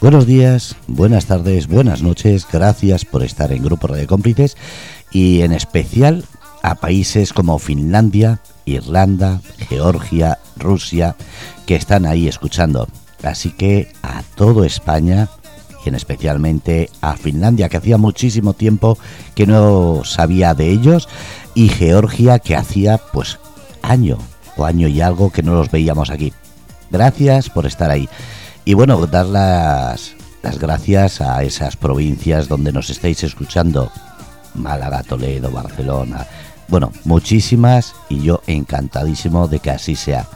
Buenos días, buenas tardes, buenas noches, gracias por estar en Grupo Radio Cómplices y en especial a países como Finlandia, Irlanda, Georgia, Rusia, que están ahí escuchando. Así que a todo España y en especialmente a Finlandia, que hacía muchísimo tiempo que no sabía de ellos, y Georgia, que hacía pues año o año y algo que no los veíamos aquí. Gracias por estar ahí. Y bueno, dar las, las gracias a esas provincias donde nos estáis escuchando. Málaga, Toledo, Barcelona. Bueno, muchísimas y yo encantadísimo de que así sea.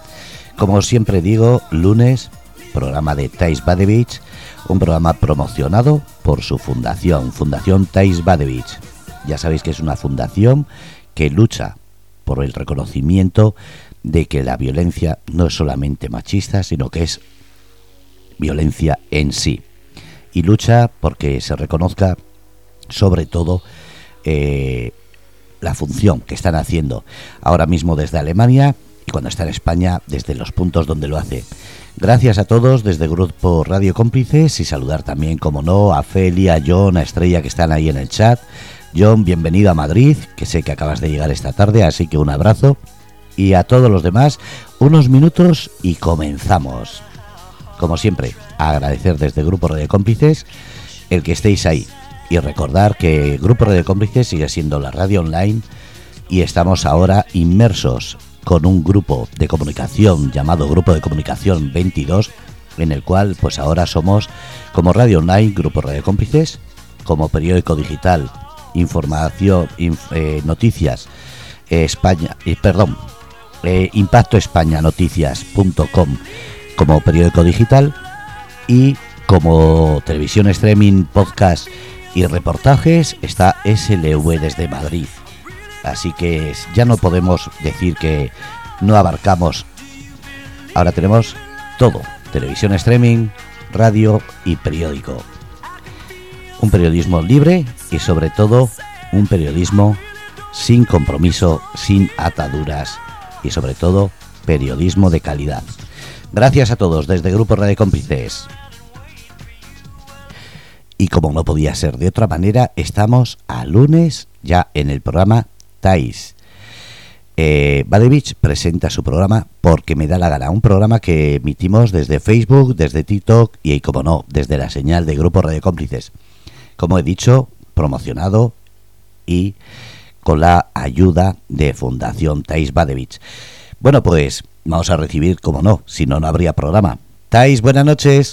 Como siempre digo, lunes, programa de Thais Badevich, un programa promocionado por su fundación, Fundación Thais Badevich. Ya sabéis que es una fundación que lucha por el reconocimiento de que la violencia no es solamente machista, sino que es violencia en sí. Y lucha porque se reconozca sobre todo eh, la función que están haciendo ahora mismo desde Alemania y cuando está en España desde los puntos donde lo hace. Gracias a todos desde Grupo Radio Cómplices y saludar también, como no, a Felia, a John, a Estrella que están ahí en el chat. John, bienvenido a Madrid, que sé que acabas de llegar esta tarde, así que un abrazo. Y a todos los demás, unos minutos y comenzamos como siempre, agradecer desde Grupo Radio Cómplices el que estéis ahí y recordar que Grupo Radio Cómplices sigue siendo la radio online y estamos ahora inmersos con un grupo de comunicación llamado Grupo de Comunicación 22 en el cual pues ahora somos como radio online Grupo Radio Cómplices, como periódico digital, información, eh, noticias España, eh, perdón, eh, Impacto España Noticias.com como periódico digital y como televisión streaming, podcast y reportajes está SLV desde Madrid. Así que ya no podemos decir que no abarcamos. Ahora tenemos todo, televisión streaming, radio y periódico. Un periodismo libre y sobre todo un periodismo sin compromiso, sin ataduras y sobre todo periodismo de calidad. Gracias a todos desde Grupo Radio Cómplices. Y como no podía ser de otra manera, estamos a lunes ya en el programa TAIS. Eh, Badevich presenta su programa porque me da la gana. Un programa que emitimos desde Facebook, desde TikTok y, como no, desde la señal de Grupo Radio Cómplices. Como he dicho, promocionado y con la ayuda de Fundación Thais Badevich. Bueno, pues vamos a recibir, como no, si no, no habría programa. Tais, buenas noches.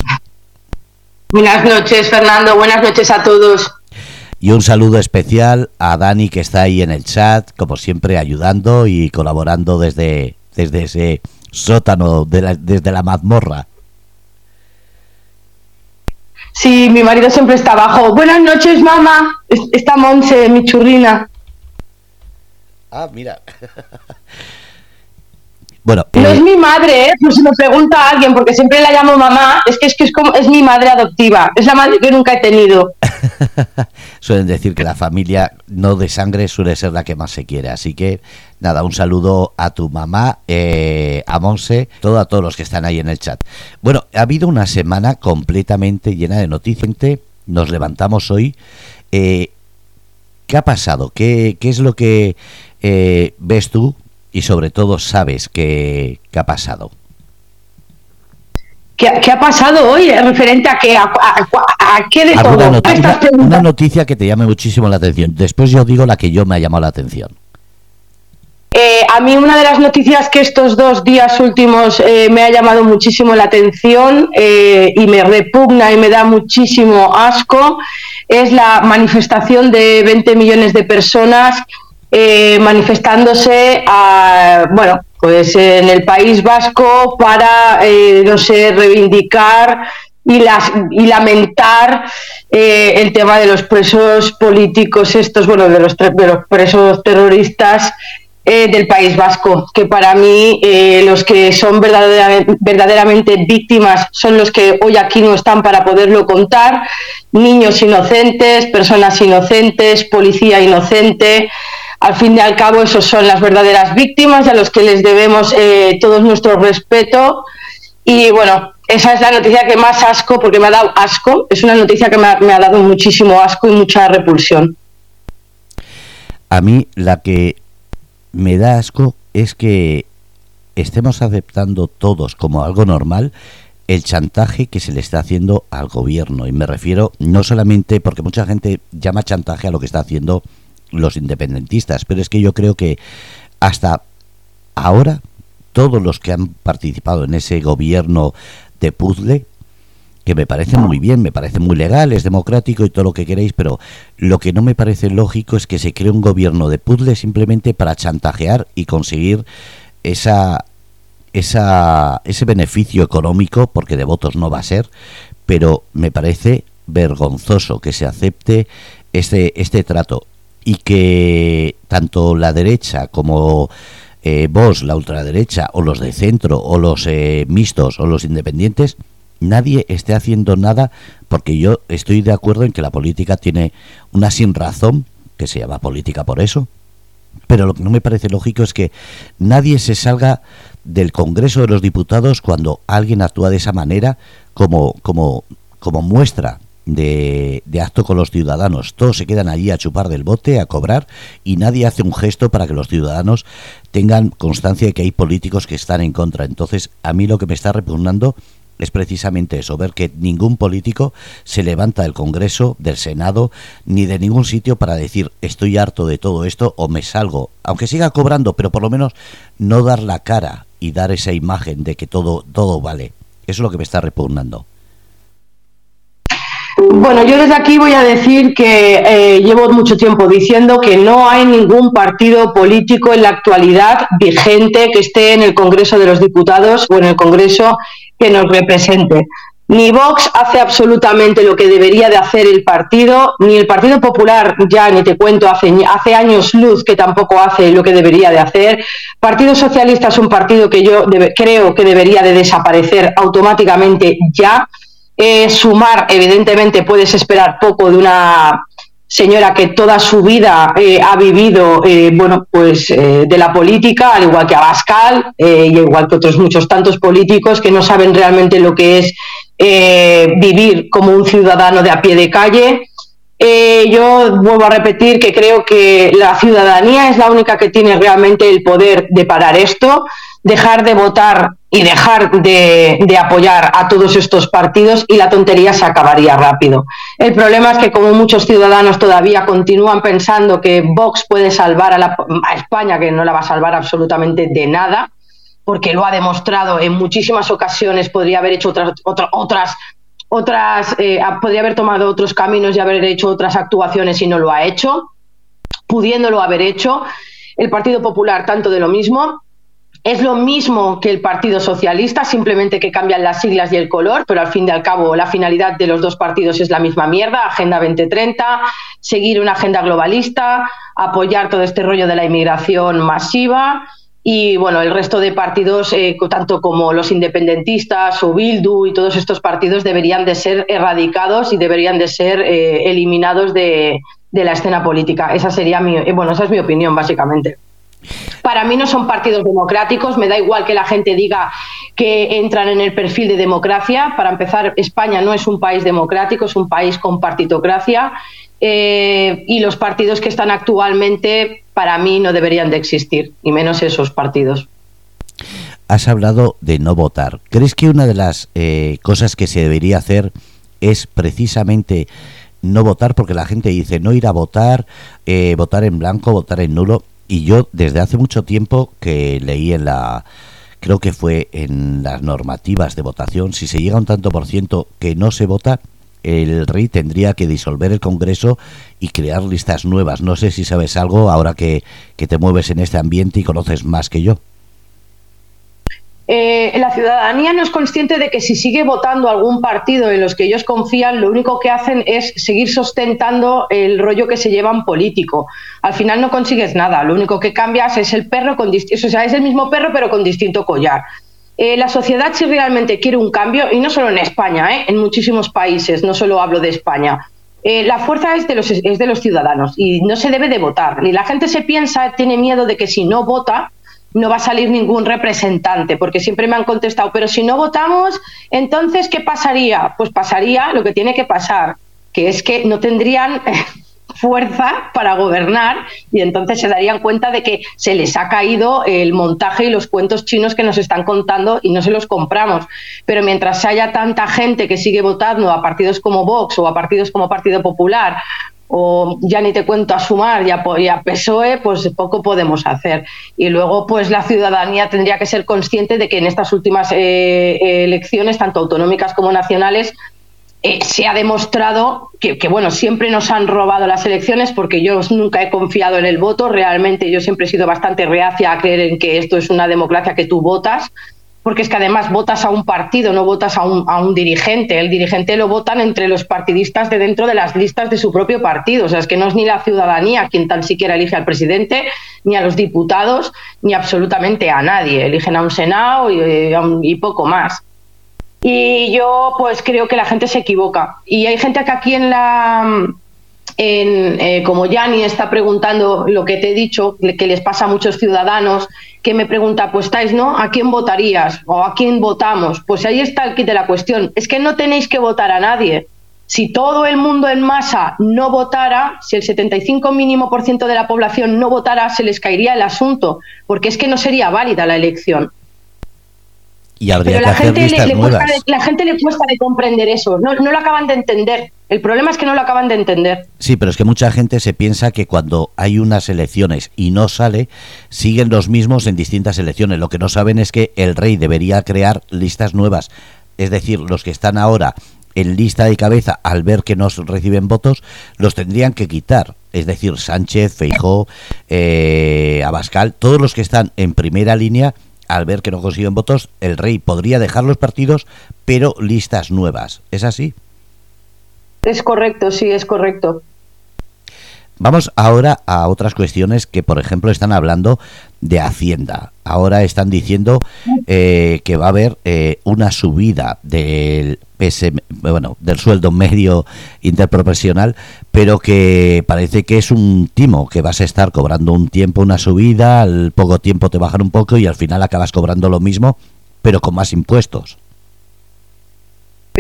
Buenas noches, Fernando. Buenas noches a todos. Y un saludo especial a Dani, que está ahí en el chat, como siempre, ayudando y colaborando desde, desde ese sótano, de desde la mazmorra. Sí, mi marido siempre está abajo. Buenas noches, mamá. Está Monse, mi churrina. Ah, mira. Bueno, no es eh, mi madre, ¿eh? Pues si me pregunta a alguien, porque siempre la llamo mamá, es que es que es como es mi madre adoptiva, es la madre que nunca he tenido. Suelen decir que la familia no de sangre suele ser la que más se quiere, así que nada, un saludo a tu mamá, eh, a Monse, todo a todos los que están ahí en el chat. Bueno, ha habido una semana completamente llena de noticias. Nos levantamos hoy. Eh, ¿Qué ha pasado? ¿Qué, qué es lo que ves tú y sobre todo sabes qué, ha pasado. ¿Qué, ha pasado hoy referente a qué? ¿A, qué de todo? Noticia, una noticia que te llame muchísimo la atención. Después yo digo la que yo me ha llamado la atención. Eh, a mí una de las noticias que estos dos días últimos eh, me ha llamado muchísimo la atención eh, y me repugna y me da muchísimo asco es la manifestación de 20 millones de personas eh, manifestándose bueno, pues en el País Vasco para, eh, no sé, reivindicar y, las, y lamentar eh, el tema de los presos políticos estos, bueno, de los, de los presos terroristas del País Vasco, que para mí los que son verdaderamente, verdaderamente, víctimas son los que hoy aquí no están para poderlo contar, niños inocentes, personas inocentes, policía inocente, al fin y al cabo, esos son las verdaderas víctimas a los que les debemos eh, todo nuestro respeto Y bueno, esa es la noticia que más asco, porque me ha dado asco, es una noticia que me ha, me ha dado muchísimo asco y mucha repulsión. A mí la que me da asco es que estemos aceptando todos como algo normal el chantaje que se le está haciendo al gobierno. Y me refiero no solamente porque mucha gente llama chantaje a lo que está haciendo los independentistas, pero es que yo creo que hasta ahora todos los que han participado en ese gobierno de puzzle, que me parece muy bien, me parece muy legal, es democrático y todo lo que queréis, pero lo que no me parece lógico es que se cree un gobierno de puzzle simplemente para chantajear y conseguir esa, esa, ese beneficio económico, porque de votos no va a ser, pero me parece vergonzoso que se acepte este, este trato y que tanto la derecha como eh, vos, la ultraderecha, o los de centro, o los eh, mixtos, o los independientes, nadie esté haciendo nada, porque yo estoy de acuerdo en que la política tiene una sin razón, que se llama política por eso, pero lo que no me parece lógico es que nadie se salga del Congreso de los Diputados cuando alguien actúa de esa manera como, como, como muestra de, acto con los ciudadanos. Todos se quedan allí a chupar del bote, a cobrar, y nadie hace un gesto para que los ciudadanos tengan constancia de que hay políticos que están en contra. Entonces, a mí lo que me está repugnando es precisamente eso, ver que ningún político se levanta del Congreso, del Senado, ni de ningún sitio para decir estoy harto de todo esto o me salgo, aunque siga cobrando, pero por lo menos no dar la cara y dar esa imagen de que todo, todo vale. Eso es lo que me está repugnando. Bueno, yo desde aquí voy a decir que eh, llevo mucho tiempo diciendo que no hay ningún partido político en la actualidad vigente que esté en el Congreso de los Diputados o en el Congreso que nos represente. Ni Vox hace absolutamente lo que debería de hacer el partido, ni el Partido Popular, ya ni te cuento, hace, hace años luz que tampoco hace lo que debería de hacer. Partido Socialista es un partido que yo creo que debería de desaparecer automáticamente ya eh, sumar, evidentemente puedes esperar poco de una señora que toda su vida eh, ha vivido eh, bueno pues eh, de la política al igual que Abascal eh, y igual que otros muchos tantos políticos que no saben realmente lo que es vivir como un ciudadano de a pie de calle eh, yo vuelvo a repetir que creo que la ciudadanía es la única que tiene realmente el poder de parar esto dejar de votar y dejar de, apoyar a todos estos partidos y la tontería se acabaría rápido. El problema es que como muchos ciudadanos todavía continúan pensando que Vox puede salvar a, la, España, que no la va a salvar absolutamente de nada, porque lo ha demostrado en muchísimas ocasiones, podría haber hecho otras, otras, otras otras, eh, podría haber tomado otros caminos y haber hecho otras actuaciones y no lo ha hecho, pudiéndolo haber hecho. El Partido Popular, tanto de lo mismo. Es lo mismo que el Partido Socialista, simplemente que cambian las siglas y el color, pero al fin y al cabo la finalidad de los dos partidos es la misma mierda, Agenda 2030, seguir una agenda globalista, apoyar todo este rollo de la inmigración masiva y bueno, el resto de partidos, eh, tanto como los independentistas o Bildu y todos estos partidos deberían de ser erradicados y deberían de ser eh, eliminados de, de, la escena política. Esa sería mi, eh, bueno, esa es mi opinión básicamente. Para mí no son partidos democráticos, me da igual que la gente diga que entran en el perfil de democracia. Para empezar, España no es un país democrático, es un país con partitocracia y los partidos que están actualmente para mí no deberían de existir, y menos esos partidos. Has hablado de no votar. ¿Crees que una de las eh, cosas que se debería hacer es precisamente no votar? Porque la gente dice no ir a votar, eh, votar en blanco, votar en nulo y yo desde hace mucho tiempo que leí en la creo que fue en las normativas de votación si se llega a un tanto por ciento que no se vota el rey tendría que disolver el Congreso y crear listas nuevas. No sé si sabes algo ahora que, que te mueves en este ambiente y conoces más que yo eh, la ciudadanía no es consciente de que si sigue votando algún partido en los que ellos confían, lo único que hacen es seguir sustentando el rollo que se llevan político. Al final no consigues nada, lo único que cambias es el perro con o sea, es el mismo perro pero con distinto collar. Eh, la sociedad si realmente quiere un cambio, y no solo en España, ¿eh? en muchísimos países, no solo hablo de España, eh, la fuerza es de, los, es de los ciudadanos y no se debe de votar. Y la gente se piensa, tiene miedo de que si no vota, no va a salir ningún representante, porque siempre me han contestado, pero si no votamos, entonces, ¿qué pasaría? Pues pasaría lo que tiene que pasar, que es que no tendrían fuerza para gobernar y entonces se darían cuenta de que se les ha caído el montaje y los cuentos chinos que nos están contando y no se los compramos. Pero mientras haya tanta gente que sigue votando a partidos como Vox o a partidos como Partido Popular o ya ni te cuento a Sumar y a, PSOE, pues poco podemos hacer. Y luego, pues la ciudadanía tendría que ser consciente de que en estas últimas eh, elecciones, tanto autonómicas como nacionales, eh, se ha demostrado que, bueno, siempre nos han robado las elecciones porque yo nunca he confiado en el voto. Realmente yo siempre he sido bastante reacia a creer en que esto es una democracia que tú votas, porque es que además votas a un partido, no votas a un, a un dirigente. El dirigente lo votan entre los partidistas de dentro de las listas de su propio partido. O sea, es que no es ni la ciudadanía quien tan siquiera elige al presidente, ni a los diputados, ni absolutamente a nadie. Eligen a un Senado y, eh, y poco más. Y yo pues creo que la gente se equivoca. Y hay gente que aquí en la... En, eh, como Yanni está preguntando lo que te he dicho, que les pasa a muchos ciudadanos, que me pregunta, pues estáis, ¿no? ¿A quién votarías? ¿O a quién votamos? Pues ahí está el kit de la cuestión. Es que no tenéis que votar a nadie. Si todo el mundo en masa no votara, si el 75 mínimo por ciento de la población no votara, se les caería el asunto, porque es que no sería válida la elección y habría que la hacer gente listas le, nuevas. la gente le cuesta de comprender eso, no, no lo acaban de entender. El problema es que no lo acaban de entender. Sí, pero es que mucha gente se piensa que cuando hay unas elecciones y no sale, siguen los mismos en distintas elecciones. Lo que no saben es que el rey debería crear listas nuevas. Es decir, los que están ahora en lista de cabeza al ver que no reciben votos, los tendrían que quitar. Es decir, Sánchez, Feijó, eh, Abascal, todos los que están en primera línea al ver que no consiguen votos, el rey podría dejar los partidos, pero listas nuevas. ¿Es así? Es correcto, sí, es correcto. Vamos ahora a otras cuestiones que, por ejemplo, están hablando de Hacienda. Ahora están diciendo eh, que va a haber eh, una subida del bueno, del sueldo medio interprofesional, pero que parece que es un timo, que vas a estar cobrando un tiempo una subida, al poco tiempo te bajan un poco y al final acabas cobrando lo mismo, pero con más impuestos.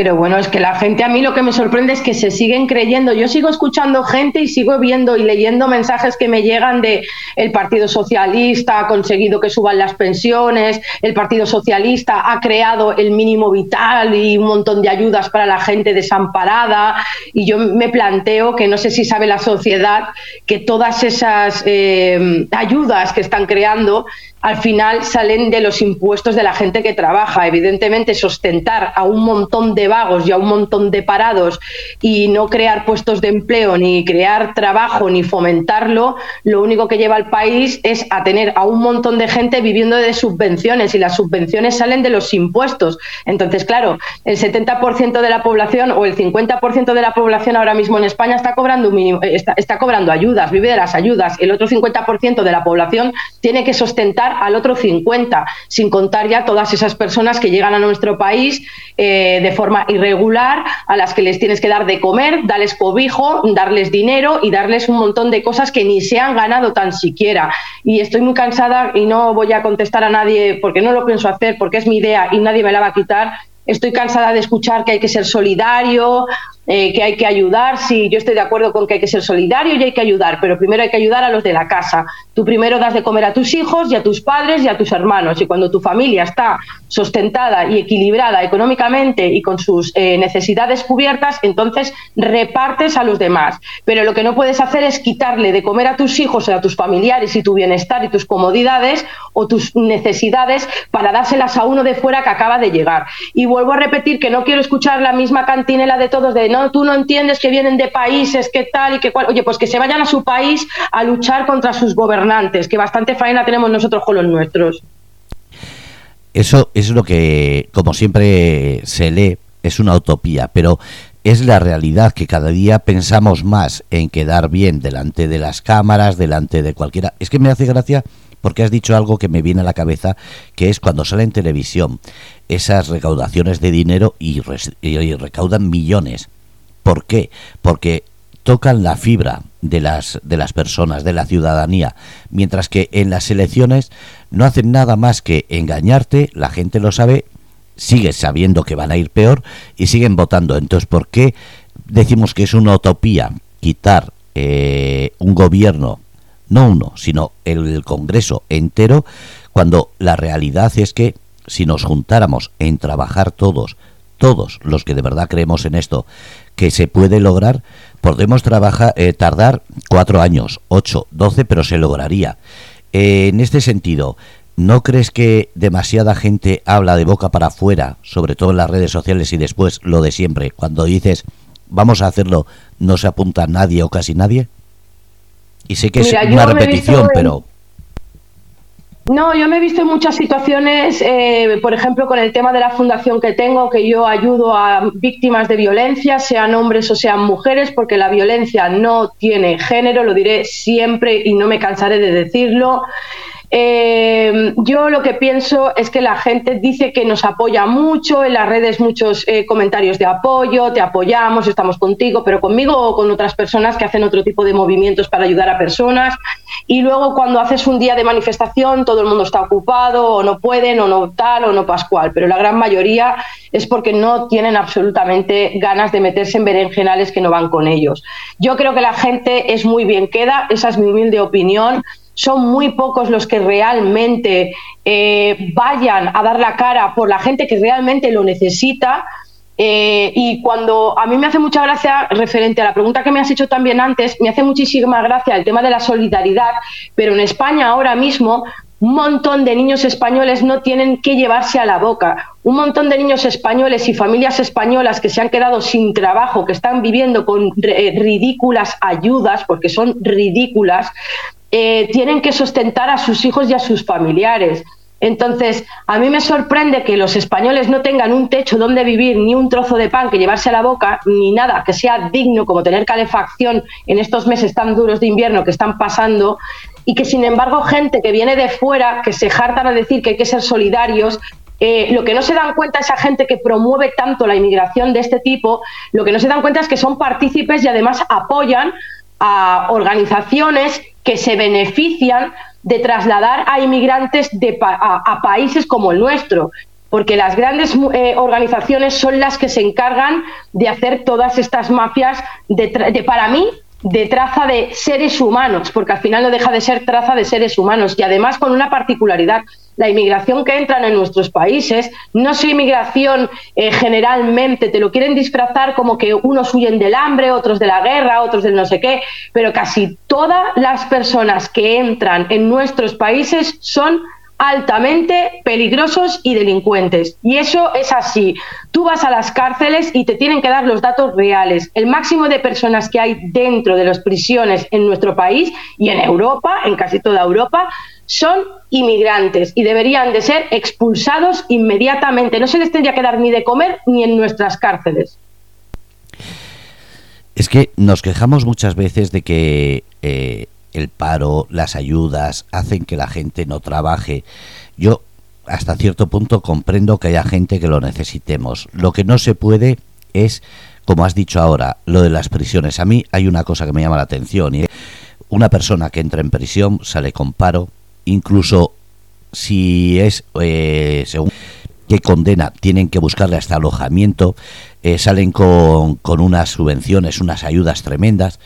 Pero bueno, es que la gente a mí lo que me sorprende es que se siguen creyendo. Yo sigo escuchando gente y sigo viendo y leyendo mensajes que me llegan de el Partido Socialista ha conseguido que suban las pensiones, el Partido Socialista ha creado el mínimo vital y un montón de ayudas para la gente desamparada. Y yo me planteo que no sé si sabe la sociedad que todas esas eh, ayudas que están creando al final salen de los impuestos de la gente que trabaja. Evidentemente, sostentar a un montón de vagos y a un montón de parados y no crear puestos de empleo, ni crear trabajo, ni fomentarlo, lo único que lleva al país es a tener a un montón de gente viviendo de subvenciones y las subvenciones salen de los impuestos. Entonces, claro, el 70% de la población o el 50% de la población ahora mismo en España está cobrando, mínimo, está, está cobrando ayudas, vive de las ayudas. El otro 50% de la población tiene que sostentar al otro 50, sin contar ya todas esas personas que llegan a nuestro país eh, de forma irregular, a las que les tienes que dar de comer, darles cobijo, darles dinero y darles un montón de cosas que ni se han ganado tan siquiera. Y estoy muy cansada y no voy a contestar a nadie porque no lo pienso hacer, porque es mi idea y nadie me la va a quitar. Estoy cansada de escuchar que hay que ser solidario, eh, que hay que ayudar, sí, yo estoy de acuerdo con que hay que ser solidario y hay que ayudar, pero primero hay que ayudar a los de la casa. Tú primero das de comer a tus hijos y a tus padres y a tus hermanos. Y cuando tu familia está sustentada y equilibrada económicamente y con sus eh, necesidades cubiertas, entonces repartes a los demás. Pero lo que no puedes hacer es quitarle de comer a tus hijos y a tus familiares y tu bienestar y tus comodidades o tus necesidades para dárselas a uno de fuera que acaba de llegar. Y vuelvo a repetir que no quiero escuchar la misma cantinela de todos de no tú no entiendes que vienen de países que tal y que cual. Oye, pues que se vayan a su país a luchar contra sus gobernantes, que bastante faena tenemos nosotros con los nuestros. Eso es lo que, como siempre se lee, es una utopía, pero es la realidad que cada día pensamos más en quedar bien delante de las cámaras, delante de cualquiera. Es que me hace gracia porque has dicho algo que me viene a la cabeza, que es cuando sale en televisión esas recaudaciones de dinero y recaudan millones. ¿Por qué? Porque tocan la fibra de las, de las personas, de la ciudadanía, mientras que en las elecciones no hacen nada más que engañarte, la gente lo sabe, sigue sabiendo que van a ir peor y siguen votando. Entonces, ¿por qué decimos que es una utopía quitar eh, un gobierno, no uno, sino el Congreso entero, cuando la realidad es que si nos juntáramos en trabajar todos, todos los que de verdad creemos en esto, que se puede lograr, podemos trabajar, eh, tardar cuatro años, ocho, doce, pero se lograría. Eh, en este sentido, ¿no crees que demasiada gente habla de boca para afuera, sobre todo en las redes sociales y después lo de siempre, cuando dices vamos a hacerlo, no se apunta nadie o casi nadie? Y sé que es una repetición, pero... No, yo me he visto en muchas situaciones, eh, por ejemplo, con el tema de la fundación que tengo, que yo ayudo a víctimas de violencia, sean hombres o sean mujeres, porque la violencia no tiene género, lo diré siempre y no me cansaré de decirlo. Eh, yo lo que pienso es que la gente dice que nos apoya mucho, en las redes muchos eh, comentarios de apoyo, te apoyamos, estamos contigo, pero conmigo o con otras personas que hacen otro tipo de movimientos para ayudar a personas. Y luego cuando haces un día de manifestación, todo el mundo está ocupado, o no pueden, o no tal, o no pascual, pero la gran mayoría es porque no tienen absolutamente ganas de meterse en berenjenales que no van con ellos. Yo creo que la gente es muy bien queda, esa es mi humilde opinión son muy pocos los que realmente eh, vayan a dar la cara por la gente que realmente lo necesita. Eh, y cuando a mí me hace mucha gracia, referente a la pregunta que me has hecho también antes, me hace muchísima gracia el tema de la solidaridad, pero en España ahora mismo un montón de niños españoles no tienen que llevarse a la boca. Un montón de niños españoles y familias españolas que se han quedado sin trabajo, que están viviendo con eh, ridículas ayudas, porque son ridículas, eh, tienen que sustentar a sus hijos y a sus familiares. Entonces, a mí me sorprende que los españoles no tengan un techo donde vivir, ni un trozo de pan que llevarse a la boca, ni nada que sea digno como tener calefacción en estos meses tan duros de invierno que están pasando, y que sin embargo gente que viene de fuera, que se jartan a decir que hay que ser solidarios, eh, lo que no se dan cuenta esa gente que promueve tanto la inmigración de este tipo, lo que no se dan cuenta es que son partícipes y además apoyan a organizaciones que se benefician de trasladar a inmigrantes de a, países como el nuestro, porque las grandes eh, organizaciones son las que se encargan de hacer todas estas mafias de, para mí de traza de seres humanos, porque al final no deja de ser traza de seres humanos y además con una particularidad. La inmigración que entran en nuestros países no es inmigración eh, generalmente, te lo quieren disfrazar como que unos huyen del hambre, otros de la guerra, otros del no sé qué, pero casi todas las personas que entran en nuestros países son altamente peligrosos y delincuentes. Y eso es así. Tú vas a las cárceles y te tienen que dar los datos reales. El máximo de personas que hay dentro de las prisiones en nuestro país y en Europa, en casi toda Europa, son inmigrantes y deberían de ser expulsados inmediatamente. No se les tendría que dar ni de comer ni en nuestras cárceles. Es que nos quejamos muchas veces de que eh, el paro, las ayudas, hacen que la gente no trabaje. Yo hasta cierto punto comprendo que haya gente que lo necesitemos. Lo que no se puede es, como has dicho ahora, lo de las prisiones. A mí hay una cosa que me llama la atención y es una persona que entra en prisión sale con paro, incluso si es eh, según que condena, tienen que buscarle hasta alojamiento, eh, salen con, con unas subvenciones, unas ayudas tremendas.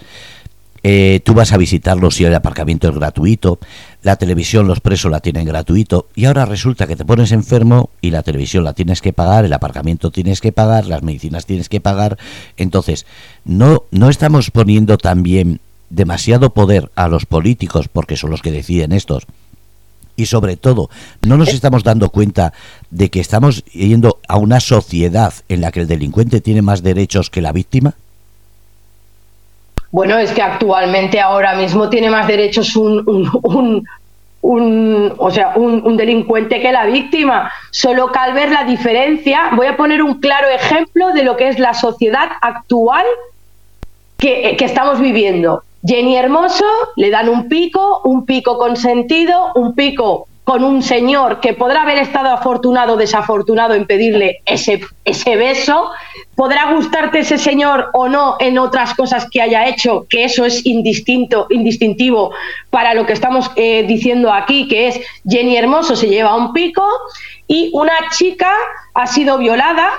Eh, tú vas a visitarlos si el aparcamiento es gratuito, la televisión, los presos la tienen gratuito, y ahora resulta que te pones enfermo y la televisión la tienes que pagar, el aparcamiento tienes que pagar, las medicinas tienes que pagar. Entonces, no, no estamos poniendo también demasiado poder a los políticos, porque son los que deciden estos, y sobre todo no nos estamos dando cuenta de que estamos yendo a una sociedad en la que el delincuente tiene más derechos que la víctima? Bueno, es que actualmente ahora mismo tiene más derechos un, o sea, un, delincuente que la víctima. Solo que al ver la diferencia, voy a poner un claro ejemplo de lo que es la sociedad actual que, que estamos viviendo. Jenny Hermoso le dan un pico, un pico consentido, un pico con un señor que podrá haber estado afortunado o desafortunado en pedirle ese, ese beso, podrá gustarte ese señor o no en otras cosas que haya hecho, que eso es indistinto, indistintivo para lo que estamos eh, diciendo aquí, que es Jenny Hermoso se lleva un pico y una chica ha sido violada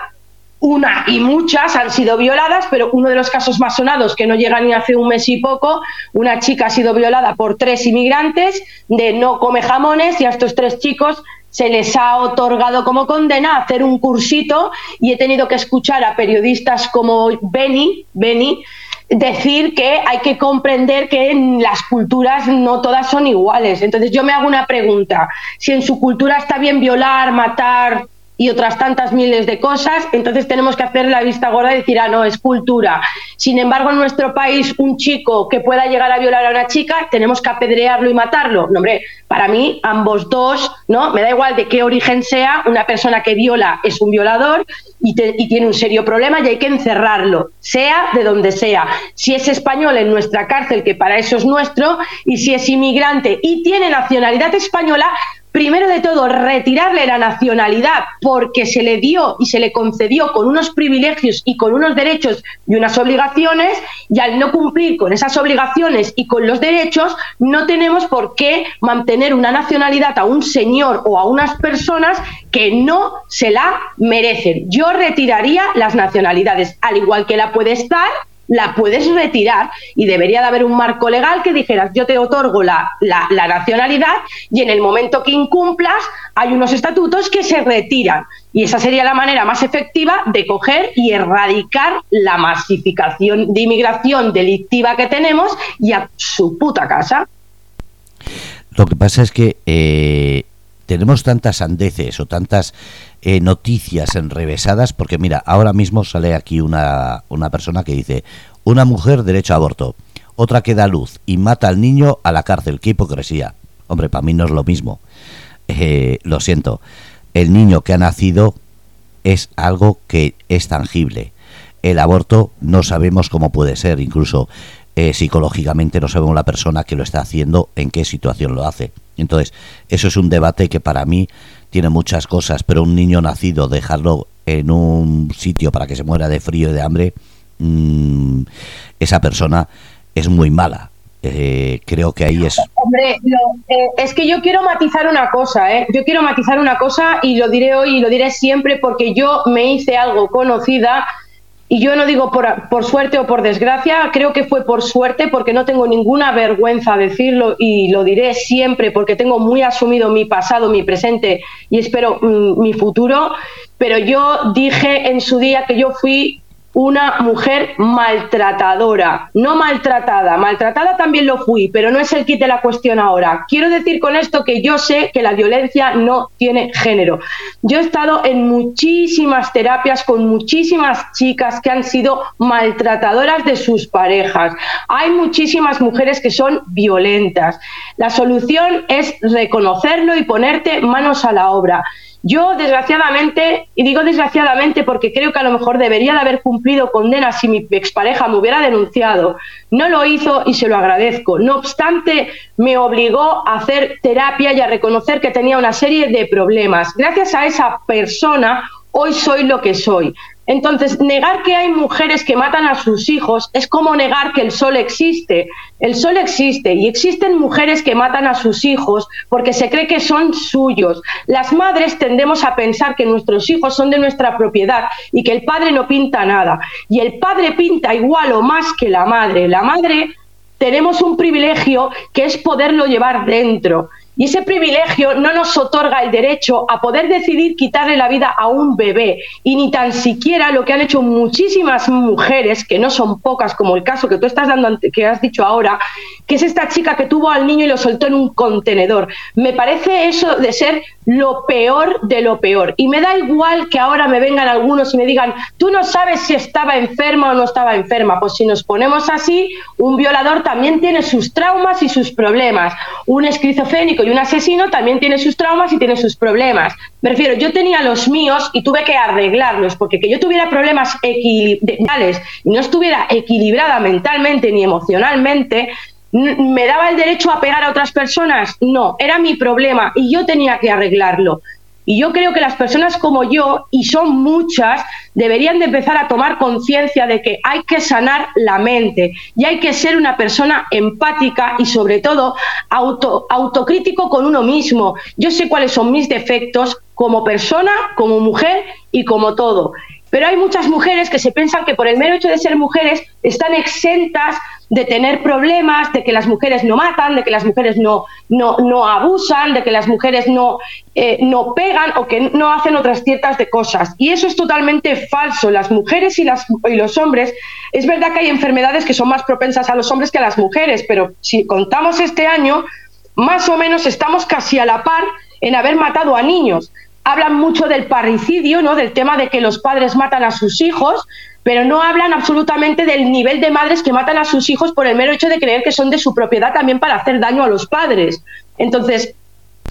una y muchas han sido violadas, pero uno de los casos más sonados, que no llega ni hace un mes y poco, una chica ha sido violada por tres inmigrantes de no come jamones y a estos tres chicos se les ha otorgado como condena hacer un cursito y he tenido que escuchar a periodistas como Benny, Benny decir que hay que comprender que en las culturas no todas son iguales. Entonces yo me hago una pregunta, si en su cultura está bien violar, matar, y otras tantas miles de cosas, entonces tenemos que hacer la vista gorda y decir, ah, no, es cultura. Sin embargo, en nuestro país, un chico que pueda llegar a violar a una chica, tenemos que apedrearlo y matarlo. No, hombre, para mí, ambos dos, ¿no? Me da igual de qué origen sea, una persona que viola es un violador y, tiene un serio problema y hay que encerrarlo, sea de donde sea. Si es español en nuestra cárcel, que para eso es nuestro, y si es inmigrante y tiene nacionalidad española, primero de todo, retirarle la nacionalidad porque se le dio y se le concedió con unos privilegios y con unos derechos y unas obligaciones, y al no cumplir con esas obligaciones y con los derechos, no tenemos por qué mantener una nacionalidad a un señor o a unas personas que no se la merecen. Yo retiraría las nacionalidades, al igual que la puede estar la puedes retirar y debería de haber un marco legal que dijeras yo te otorgo la, la, nacionalidad y en el momento que incumplas hay unos estatutos que se retiran y esa sería la manera más efectiva de coger y erradicar la masificación de inmigración delictiva que tenemos y a su puta casa. Lo que pasa es que eh, tenemos tantas andeces o tantas eh, noticias enrevesadas, porque mira, ahora mismo sale aquí una, una persona que dice, una mujer derecho a aborto, otra que da luz y mata al niño a la cárcel, qué hipocresía. Hombre, para mí no es lo mismo. Eh, lo siento, el niño que ha nacido es algo que es tangible. El aborto no sabemos cómo puede ser, incluso eh, psicológicamente no sabemos la persona que lo está haciendo, en qué situación lo hace. Entonces, eso es un debate que para mí tiene muchas cosas, pero un niño nacido, dejarlo en un sitio para que se muera de frío y de hambre, mm, esa persona es muy mala. Eh, creo que ahí es. Hombre, eh, es que yo quiero matizar una cosa, ¿eh? Yo quiero matizar una cosa y lo diré hoy y lo diré siempre porque yo me hice algo conocida y yo no digo por, por, suerte o por desgracia, creo que fue por suerte porque no tengo ninguna vergüenza decirlo y lo diré siempre porque tengo muy asumido mi pasado, mi presente y espero mm, mi futuro. Pero yo dije en su día que yo fui una mujer maltratadora, no maltratada, maltratada también lo fui, pero no es el kit de la cuestión ahora. Quiero decir con esto que yo sé que la violencia no tiene género. Yo he estado en muchísimas terapias con muchísimas chicas que han sido maltratadoras de sus parejas. Hay muchísimas mujeres que son violentas. La solución es reconocerlo y ponerte manos a la obra. Yo, desgraciadamente, y digo desgraciadamente porque creo que a lo mejor debería de haber cumplido condena si mi expareja me hubiera denunciado, no lo hizo y se lo agradezco. No obstante, me obligó a hacer terapia y a reconocer que tenía una serie de problemas. Gracias a esa persona, hoy soy lo que soy. Entonces, negar que hay mujeres que matan a sus hijos es como negar que el sol existe. El sol existe y existen mujeres que matan a sus hijos porque se cree que son suyos. Las madres tendemos a pensar que nuestros hijos son de nuestra propiedad y que el padre no pinta nada. Y el padre pinta igual o más que la madre. La madre tenemos un privilegio que es poderlo llevar dentro. Y ese privilegio no nos otorga el derecho a poder decidir quitarle la vida a un bebé. Y ni tan siquiera lo que han hecho muchísimas mujeres, que no son pocas, como el caso que tú estás dando, que has dicho ahora, que es esta chica que tuvo al niño y lo soltó en un contenedor. Me parece eso de ser lo peor de lo peor. Y me da igual que ahora me vengan algunos y me digan, tú no sabes si estaba enferma o no estaba enferma. Pues si nos ponemos así, un violador también tiene sus traumas y sus problemas. Un esquizofrénico y un asesino también tiene sus traumas y tiene sus problemas. Me refiero, yo tenía los míos y tuve que arreglarlos, porque que yo tuviera problemas mentales y no estuviera equilibrada mentalmente ni emocionalmente, ¿Me daba el derecho a pegar a otras personas? No, era mi problema y yo tenía que arreglarlo. Y yo creo que las personas como yo, y son muchas, deberían de empezar a tomar conciencia de que hay que sanar la mente y hay que ser una persona empática y sobre todo auto, autocrítico con uno mismo. Yo sé cuáles son mis defectos como persona, como mujer y como todo. Pero hay muchas mujeres que se piensan que por el mero hecho de ser mujeres están exentas de tener problemas, de que las mujeres no matan, de que las mujeres no, no, no abusan, de que las mujeres no, eh, no pegan o que no hacen otras ciertas de cosas. Y eso es totalmente falso. Las mujeres y, los hombres, es verdad que hay enfermedades que son más propensas a los hombres que a las mujeres, pero si contamos este año, más o menos estamos casi a la par en haber matado a niños. Hablan mucho del parricidio, ¿no? del tema de que los padres matan a sus hijos, pero no hablan absolutamente del nivel de madres que matan a sus hijos por el mero hecho de creer que son de su propiedad también para hacer daño a los padres. Entonces,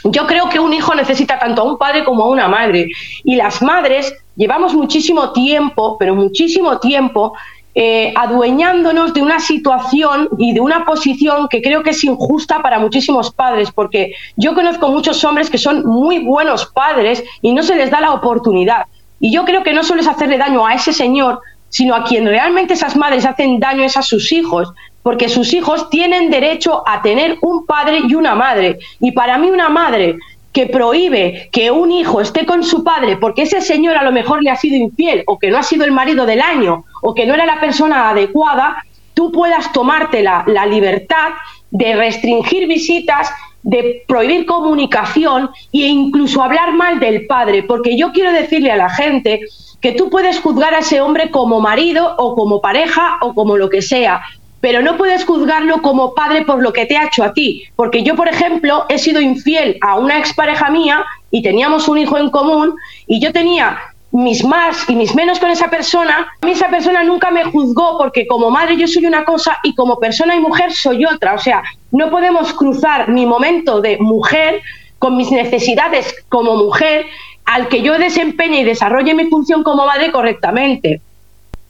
yo creo que un hijo necesita tanto a un padre como a una madre. Y las madres llevamos muchísimo tiempo, pero muchísimo tiempo, eh, adueñándonos de una situación y de una posición que creo que es injusta para muchísimos padres, porque yo conozco muchos hombres que son muy buenos padres y no se les da la oportunidad. Y yo creo que no solo es hacerle daño a ese señor, sino a quien realmente esas madres hacen daño es a sus hijos, porque sus hijos tienen derecho a tener un padre y una madre. Y para mí una madre que prohíbe que un hijo esté con su padre porque ese señor a lo mejor le ha sido infiel o que no ha sido el marido del año o que no era la persona adecuada, tú puedas tomarte la, la libertad de restringir visitas, de prohibir comunicación e incluso hablar mal del padre, porque yo quiero decirle a la gente que tú puedes juzgar a ese hombre como marido o como pareja o como lo que sea, pero no puedes juzgarlo como padre por lo que te ha hecho a ti. Porque yo, por ejemplo, he sido infiel a una expareja mía y teníamos un hijo en común y yo tenía mis más y mis menos con esa persona, a mí esa persona nunca me juzgó porque como madre yo soy una cosa y como persona y mujer soy otra. O sea, no podemos cruzar mi momento de mujer con mis necesidades como mujer al que yo desempeñe y desarrolle mi función como madre correctamente.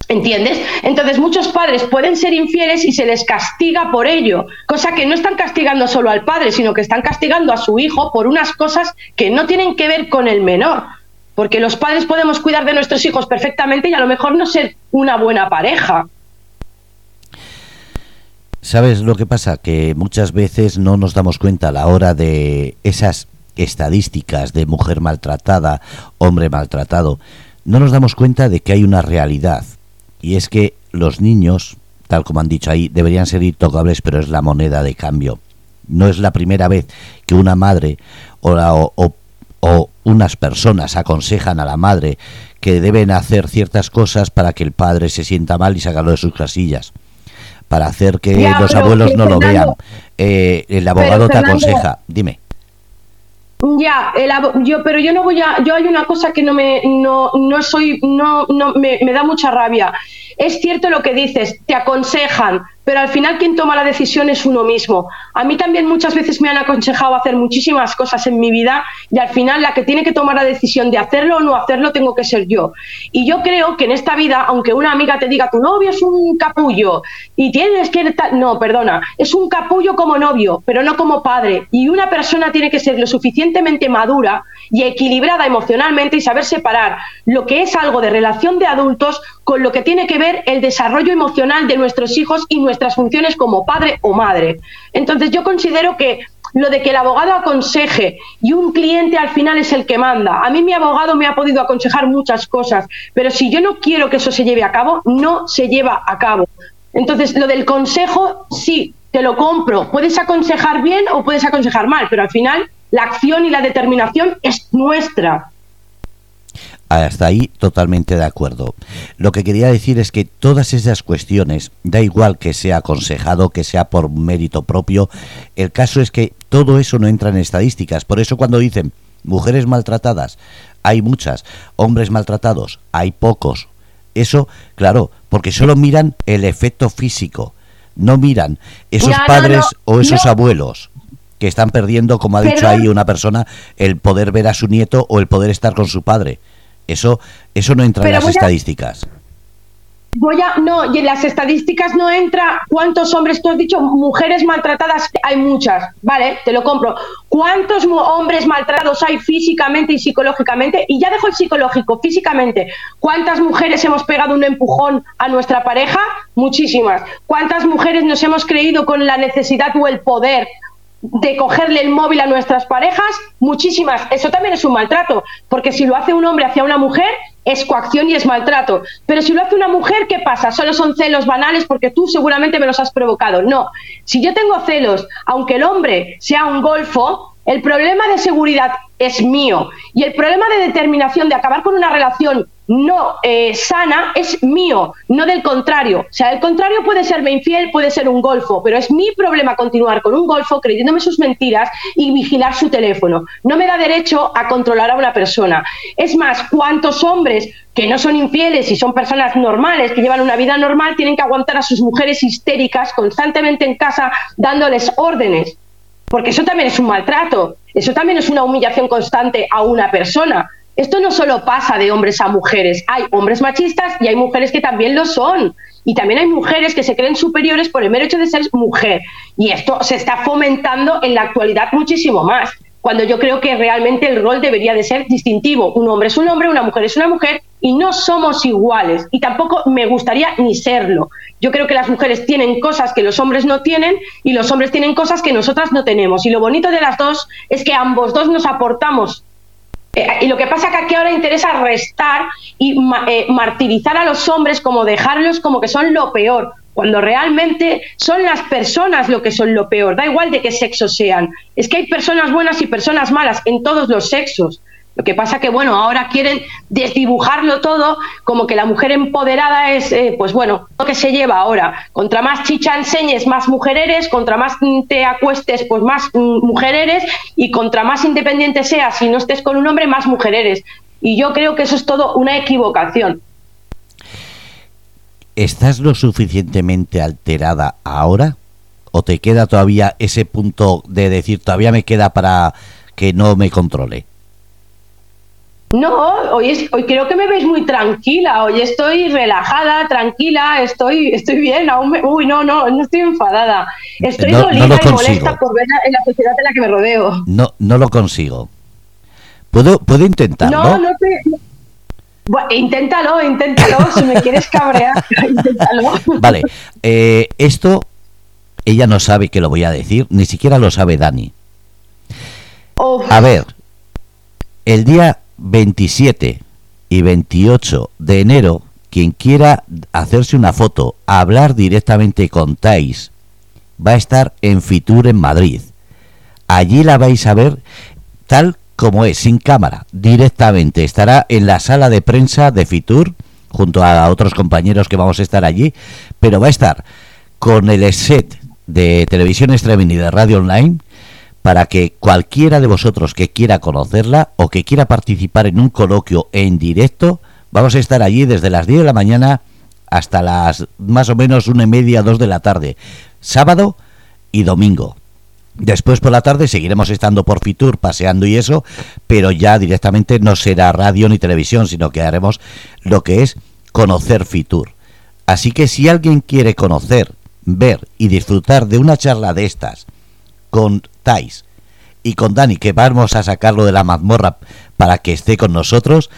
¿Entiendes? Entonces muchos padres pueden ser infieles y se les castiga por ello, cosa que no están castigando solo al padre, sino que están castigando a su hijo por unas cosas que no tienen que ver con el menor. Porque los padres podemos cuidar de nuestros hijos perfectamente y a lo mejor no ser una buena pareja. ¿Sabes lo que pasa? Que muchas veces no nos damos cuenta a la hora de esas estadísticas de mujer maltratada, hombre maltratado, no nos damos cuenta de que hay una realidad. Y es que los niños, tal como han dicho ahí, deberían ser intocables, pero es la moneda de cambio. No es la primera vez que una madre o, o unas personas aconsejan a la madre que deben hacer ciertas cosas para que el padre se sienta mal y sacarlo de sus casillas para hacer que los abuelos no lo vean. Eh, el abogado te aconseja, dime. Ya, yo, pero yo no voy a, yo hay una cosa que no me, no, no soy, no, no, me, me da mucha rabia. Es cierto lo que dices, te aconsejan, pero al final quien toma la decisión es uno mismo. A mí también muchas veces me han aconsejado hacer muchísimas cosas en mi vida y al final la que tiene que tomar la decisión de hacerlo o no hacerlo tengo que ser yo. Y yo creo que en esta vida, aunque una amiga te diga tu novio es un capullo y tienes que... No, perdona, es un capullo como novio, pero no como padre. Y una persona tiene que ser lo suficientemente madura y equilibrada emocionalmente y saber separar lo que es algo de relación de adultos con lo que tiene que ver el desarrollo emocional de nuestros hijos y nuestras funciones como padre o madre. Entonces yo considero que lo de que el abogado aconseje y un cliente al final es el que manda. A mí mi abogado me ha podido aconsejar muchas cosas, pero si yo no quiero que eso se lleve a cabo, no se lleva a cabo. Entonces, lo del consejo, sí, te lo compro. Puedes aconsejar bien o puedes aconsejar mal, pero al final la acción y la determinación es nuestra. Hasta ahí totalmente de acuerdo. Lo que quería decir es que todas esas cuestiones, da igual que sea aconsejado, que sea por mérito propio, el caso es que todo eso no entra en estadísticas. Por eso cuando dicen mujeres maltratadas, hay muchas, hombres maltratados, hay pocos. Eso, claro, porque solo miran el efecto físico, no miran esos padres o esos abuelos que están perdiendo, como ha dicho ahí una persona, el poder ver a su nieto o el poder estar con su padre. Eso, eso no entra en las estadísticas. Voy a, no, y en las estadísticas no entra cuántos hombres, tú has dicho mujeres maltratadas, hay muchas, vale, te lo compro. ¿Cuántos hombres maltratados hay físicamente y psicológicamente? Y ya dejo el psicológico, físicamente. ¿Cuántas mujeres hemos pegado un empujón a nuestra pareja? Muchísimas. ¿Cuántas mujeres nos hemos creído con la necesidad o el poder de cogerle el móvil a nuestras parejas, muchísimas. Eso también es un maltrato, porque si lo hace un hombre hacia una mujer, es coacción y es maltrato. Pero si lo hace una mujer, ¿qué pasa? Solo son celos banales porque tú seguramente me los has provocado. No, si yo tengo celos, aunque el hombre sea un golfo, el problema de seguridad es mío y el problema de determinación de acabar con una relación no eh, sana es mío, no del contrario. O sea, el contrario puede serme infiel, puede ser un golfo, pero es mi problema continuar con un golfo creyéndome sus mentiras y vigilar su teléfono. No me da derecho a controlar a una persona. Es más, ¿cuántos hombres que no son infieles y son personas normales, que llevan una vida normal, tienen que aguantar a sus mujeres histéricas constantemente en casa dándoles órdenes? Porque eso también es un maltrato, eso también es una humillación constante a una persona. Esto no solo pasa de hombres a mujeres, hay hombres machistas y hay mujeres que también lo son. Y también hay mujeres que se creen superiores por el mero hecho de ser mujer. Y esto se está fomentando en la actualidad muchísimo más cuando yo creo que realmente el rol debería de ser distintivo. Un hombre es un hombre, una mujer es una mujer y no somos iguales y tampoco me gustaría ni serlo. Yo creo que las mujeres tienen cosas que los hombres no tienen y los hombres tienen cosas que nosotras no tenemos. Y lo bonito de las dos es que ambos dos nos aportamos eh, y lo que pasa que aquí ahora interesa restar y eh, martirizar a los hombres como dejarlos como que son lo peor cuando realmente son las personas lo que son lo peor, da igual de qué sexo sean. Es que hay personas buenas y personas malas en todos los sexos. Lo que pasa que, bueno, ahora quieren desdibujarlo todo como que la mujer empoderada es, eh, pues bueno, lo que se lleva ahora. Contra más chicha enseñes, más mujer eres, contra más te acuestes, pues más mm, mujer eres, y contra más independiente seas, si no estés con un hombre, más mujer eres. Y yo creo que eso es todo una equivocación. ¿Estás lo suficientemente alterada ahora? ¿O te queda todavía ese punto de decir, todavía me queda para que no me controle? No, hoy, hoy creo que me veis muy tranquila, hoy estoy relajada, tranquila, estoy, estoy bien, aún uy, no, no, no estoy enfadada, estoy dolida y molesta por ver en la sociedad en la que me rodeo. No, no lo consigo. ¿Puedo, puedo intentarlo? No, no te, inténtalo, inténtalo, si me quieres cabrear, inténtalo. Vale, eh, esto ella no sabe que lo voy a decir, ni siquiera lo sabe Dani. A ver, el día 27 y 28 de enero, quien quiera hacerse una foto, hablar directamente con Thais, va a estar en Fitur en Madrid. Allí la vais a ver tal como es, sin cámara, directamente. Estará en la sala de prensa de Fitur, junto a otros compañeros que vamos a estar allí, pero va a estar con el set de Televisión Streaming y de Radio Online para que cualquiera de vosotros que quiera conocerla o que quiera participar en un coloquio en directo, vamos a estar allí desde las 10 de la mañana hasta las más o menos una y media, dos de la tarde, sábado y domingo. Después por la tarde seguiremos estando por Fitur, paseando y eso, pero ya directamente no será radio ni televisión, sino que haremos lo que es conocer Fitur. Así que si alguien quiere conocer, ver y disfrutar de una charla de estas con Thais y con Dani, que vamos a sacarlo de la mazmorra para que esté con nosotros,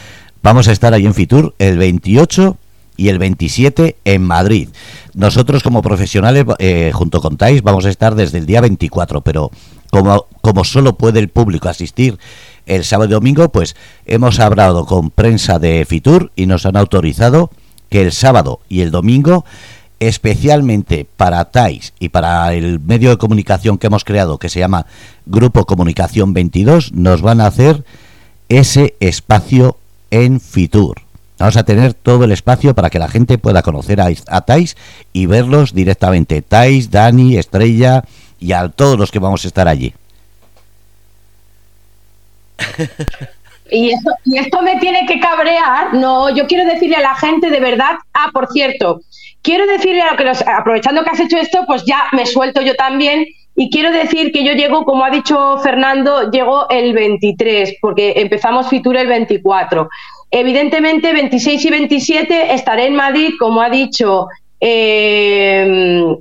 vamos a estar ahí en Fitur el 28 y el 27 en Madrid. Nosotros como profesionales, eh, junto con Thais, vamos a estar desde el día 24, pero como, como solo puede el público asistir el sábado y domingo, pues hemos hablado con prensa de Fitur y nos han autorizado que el sábado y el domingo, especialmente para Thais y para el medio de comunicación que hemos creado, que se llama Grupo Comunicación 22, nos van a hacer ese espacio en Fitur. Vamos a tener todo el espacio para que la gente pueda conocer a, Thais y verlos directamente. Thais, Dani, Estrella y a todos los que vamos a estar allí. Y esto, me tiene que cabrear. No, yo quiero decirle a la gente de verdad. Ah, por cierto, quiero decirle a lo que los, aprovechando que has hecho esto, pues ya me suelto yo también. Y quiero decir que yo llego, como ha dicho Fernando, llego el 23, porque empezamos Fitur el 24. evidentemente 26 y 27 estaré en Madrid, como ha dicho eh,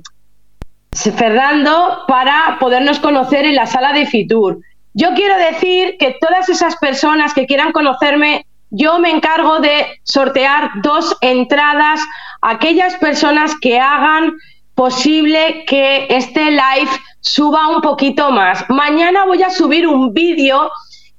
Fernando, para podernos conocer en la sala de Fitur. Yo quiero decir que todas esas personas que quieran conocerme, yo me encargo de sortear dos entradas a aquellas personas que hagan posible que este live suba un poquito más. Mañana voy a subir un vídeo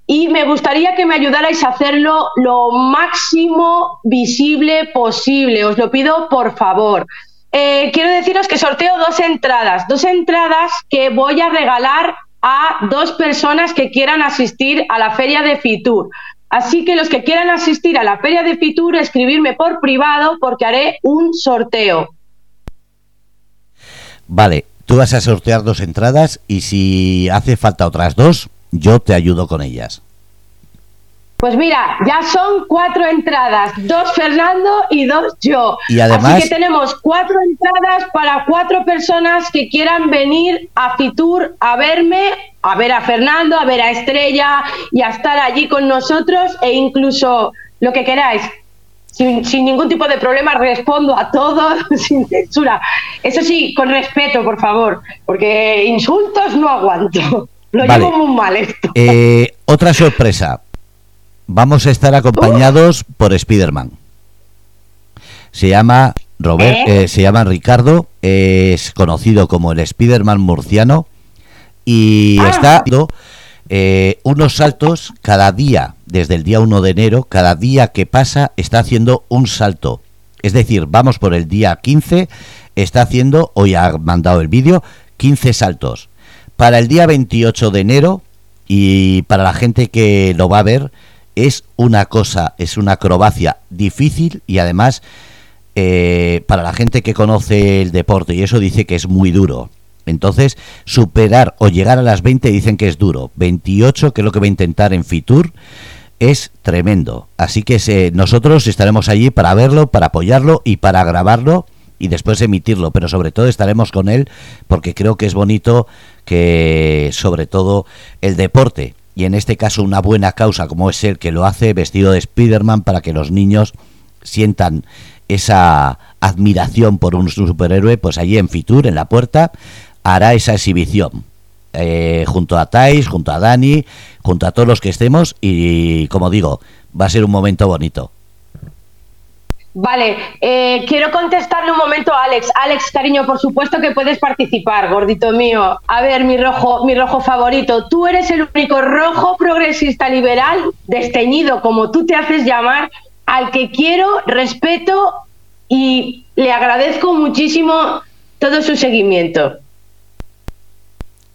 y me gustaría que me ayudarais a hacerlo lo máximo visible posible. Os lo pido por favor. Eh, quiero deciros que sorteo dos entradas, dos entradas que voy a regalar a dos personas que quieran asistir a la feria de Fitur. Así que los que quieran asistir a la feria de Fitur, escribirme por privado porque haré un sorteo. Vale, tú vas a sortear dos entradas y si hace falta otras dos, yo te ayudo con ellas. Pues mira, ya son cuatro entradas, dos Fernando y dos yo. Y además, Así que tenemos cuatro entradas para cuatro personas que quieran venir a Fitur a verme, a ver a Fernando, a ver a Estrella y a estar allí con nosotros e incluso lo que queráis. Sin, sin ningún tipo de problema respondo a todo sin censura. Eso sí, con respeto, por favor, porque insultos no aguanto. Lo Vale. llevo muy mal esto. eh, otra sorpresa. Vamos a estar acompañados por Spiderman. Se llama Robert, ¿Eh? eh, se llama Ricardo, es conocido como el Spiderman murciano y Ah. está dando eh, unos saltos cada día, desde el día 1 de enero, cada día que pasa está haciendo un salto. Es decir, vamos por el día 15, está haciendo, hoy ha mandado el vídeo, 15 saltos. Para el día 28 de enero, y para la gente que lo va a ver, es una cosa, es una acrobacia difícil y además eh, para la gente que conoce el deporte y eso dice que es muy duro. Entonces, superar o llegar a las 20 dicen que es duro. 28, que es lo que va a intentar en Fitur, es tremendo. Así que se- nosotros estaremos allí para verlo, para apoyarlo y para grabarlo y después emitirlo. Pero sobre todo estaremos con él porque creo que es bonito que sobre todo el deporte y en este caso una buena causa como es el que lo hace vestido de Spiderman para que los niños sientan esa admiración por un superhéroe, pues allí en Fitur, en la puerta, hará esa exhibición. eh, junto a Thais, junto a Dani, junto a todos los que estemos y como digo, va a ser un momento bonito. Vale, eh, quiero contestarle un momento a Alex. Alex, cariño, por supuesto que puedes participar, gordito mío. A ver, mi rojo, mi rojo favorito. Tú eres el único rojo progresista liberal, desteñido, como tú te haces llamar, al que quiero, respeto y le agradezco muchísimo todo su seguimiento.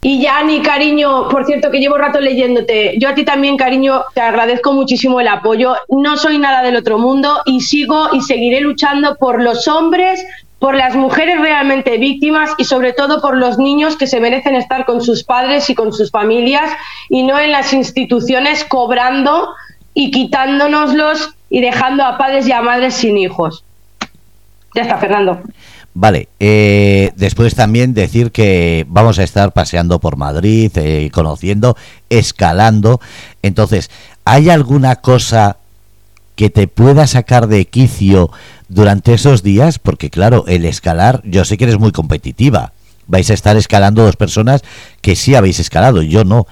Y Yani, cariño, por cierto que llevo rato leyéndote. Yo a ti también, cariño, te agradezco muchísimo el apoyo. No soy nada del otro mundo y sigo y seguiré luchando por los hombres, por las mujeres realmente víctimas y sobre todo por los niños que se merecen estar con sus padres y con sus familias y no en las instituciones cobrando y quitándonoslos y dejando a padres y a madres sin hijos. Ya está, Fernando. Vale, eh, después también decir que vamos a estar paseando por Madrid, eh, conociendo, escalando. Entonces, ¿hay alguna cosa que te pueda sacar de quicio durante esos días? Porque claro, el escalar, yo sé que eres muy competitiva. Vais a estar escalando dos personas que sí habéis escalado, yo no.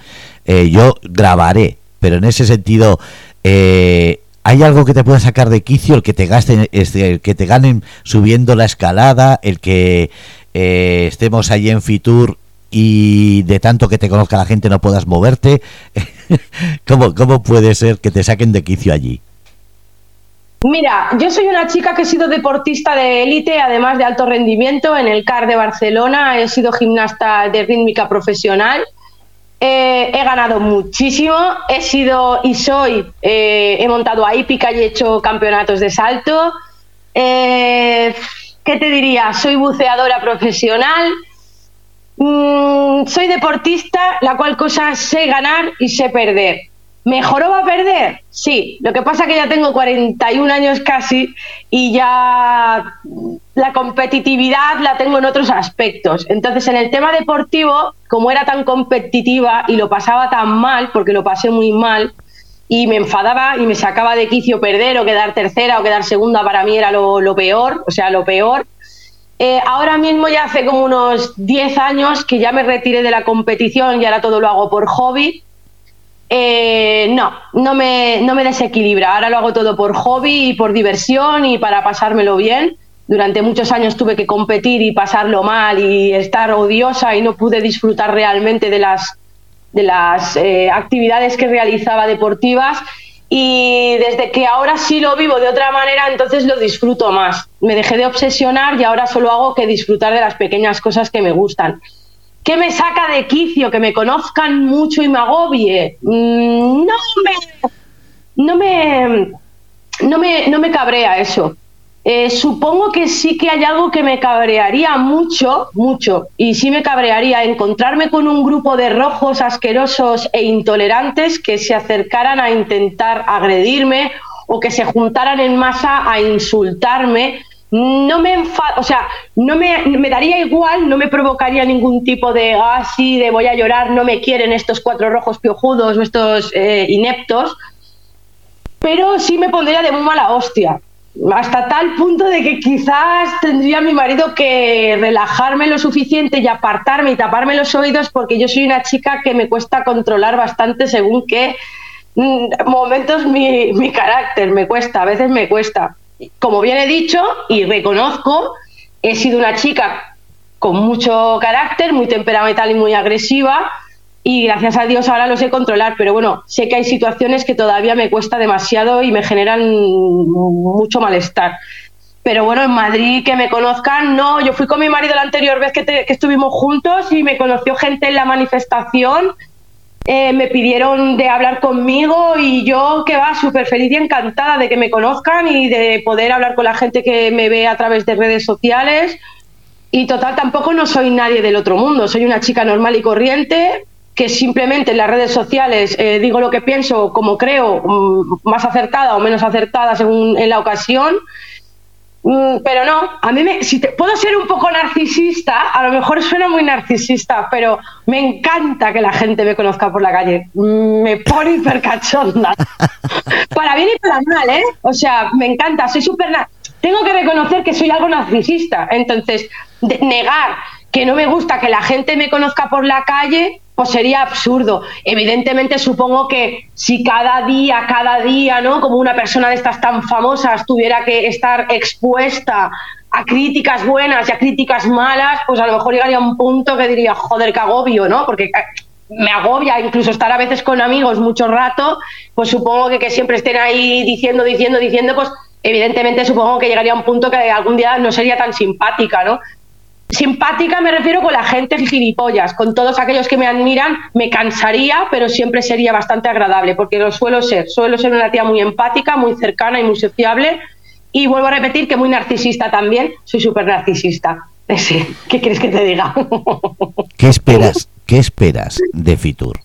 Eh, yo grabaré, pero en ese sentido, eh, ¿hay algo que te pueda sacar de quicio? El que te gasten, este, el que te ganen subiendo la escalada, el que eh, estemos allí en Fitur y de tanto que te conozca la gente no puedas moverte. ¿Cómo, ¿Cómo puede ser que te saquen de quicio allí? Mira, yo soy una chica que he sido deportista de élite, además de alto rendimiento, en el CAR de Barcelona, he sido gimnasta de rítmica profesional, eh, he ganado muchísimo, he sido y soy, eh, he montado a hípica y he hecho campeonatos de salto. Eh, ¿Qué te diría? Soy buceadora profesional, Mm, soy deportista, la cual cosa sé ganar y sé perder. ¿Mejoró va a perder? Sí. Lo que pasa que ya tengo 41 años casi y ya la competitividad la tengo en otros aspectos. Entonces, en el tema deportivo, como era tan competitiva y lo pasaba tan mal, porque lo pasé muy mal, y me enfadaba y me sacaba de quicio perder o quedar tercera o quedar segunda, para mí era lo, peor, o sea, lo peor. Eh, ahora mismo ya hace como unos 10 años que ya me retiré de la competición y ahora todo lo hago por hobby. Eh, no, no me, no me desequilibra. Ahora lo hago todo por hobby y por diversión y para pasármelo bien. Durante muchos años tuve que competir y pasarlo mal y estar odiosa y no pude disfrutar realmente de las de las eh, actividades que realizaba deportivas y desde que ahora sí lo vivo de otra manera, entonces lo disfruto más. Me dejé de obsesionar y ahora solo hago que disfrutar de las pequeñas cosas que me gustan. ¿Qué me saca de quicio? Que me conozcan mucho y me agobie. Mm, no me, no me, no me, no me cabrea eso. Eh, supongo que sí que hay algo que me cabrearía mucho, mucho, y sí me cabrearía encontrarme con un grupo de rojos asquerosos e intolerantes que se acercaran a intentar agredirme o que se juntaran en masa a insultarme. No me o sea, no me, daría igual, no me provocaría ningún tipo de ah, de voy a llorar, no me quieren estos cuatro rojos piojudos o estos eh, ineptos, pero sí me pondría de muy mala hostia hasta tal punto de que quizás tendría mi marido que relajarme lo suficiente y apartarme y taparme los oídos porque yo soy una chica que me cuesta controlar bastante según qué mm, momentos mi, mi carácter me cuesta, a veces me cuesta. Como bien he dicho y reconozco, he sido una chica con mucho carácter, muy temperamental y muy agresiva, y gracias a Dios ahora lo sé controlar, pero bueno, sé que hay situaciones que todavía me cuesta demasiado y me generan mucho malestar. Pero bueno, en Madrid que me conozcan, no, yo fui con mi marido la anterior vez que, estuvimos juntos y me conoció gente en la manifestación, eh, me pidieron de hablar conmigo y yo que va súper feliz y encantada de que me conozcan y de poder hablar con la gente que me ve a través de redes sociales. Y total, tampoco no soy nadie del otro mundo, soy una chica normal y corriente, que simplemente en las redes sociales eh, digo lo que pienso, como creo, mm, más acertada o menos acertada según en la ocasión. Mm, pero no, a mí me, si te, puedo ser un poco narcisista, a lo mejor suena muy narcisista, pero me encanta que la gente me conozca por la calle. Mm, me pone hipercachonda. para bien y para mal, ¿eh? O sea, me encanta, soy súper... Tengo que reconocer que soy algo narcisista. Entonces, negar que no me gusta que la gente me conozca por la calle, pues sería absurdo. Evidentemente supongo que si cada día, cada día, ¿no? Como una persona de estas tan famosas tuviera que estar expuesta a críticas buenas y a críticas malas, pues a lo mejor llegaría a un punto que diría, joder, qué agobio, ¿no? Porque eh, me agobia incluso estar a veces con amigos mucho rato, pues supongo que que siempre estén ahí diciendo, diciendo, diciendo, pues evidentemente supongo que llegaría a un punto que algún día no sería tan simpática, ¿no? Simpática me refiero con la gente gilipollas, con todos aquellos que me admiran, me cansaría, pero siempre sería bastante agradable, porque lo suelo ser. Suelo ser una tía muy empática, muy cercana y muy sociable. Y vuelvo a repetir que muy narcisista también, soy súper narcisista. ¿Qué quieres que te diga? ¿Qué esperas, ¿Qué esperas de Fitur?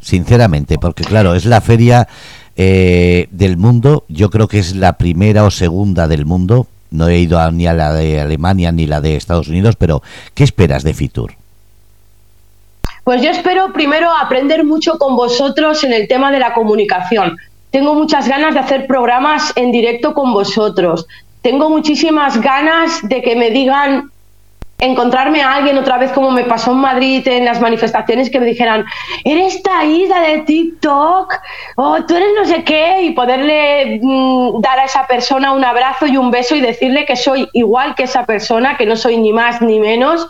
Sinceramente, porque claro, es la feria eh, del mundo, yo creo que es la primera o segunda del mundo no he ido ni a la de Alemania ni la de Estados Unidos, pero ¿qué esperas de Fitur? Pues yo espero primero aprender mucho con vosotros en el tema de la comunicación. Tengo muchas ganas de hacer programas en directo con vosotros. Tengo muchísimas ganas de que me digan encontrarme a alguien otra vez como me pasó en Madrid en las manifestaciones que me dijeran, eres Taída de TikTok, o tú eres no sé qué, y poderle mm, dar a esa persona un abrazo y un beso y decirle que soy igual que esa persona, que no soy ni más ni menos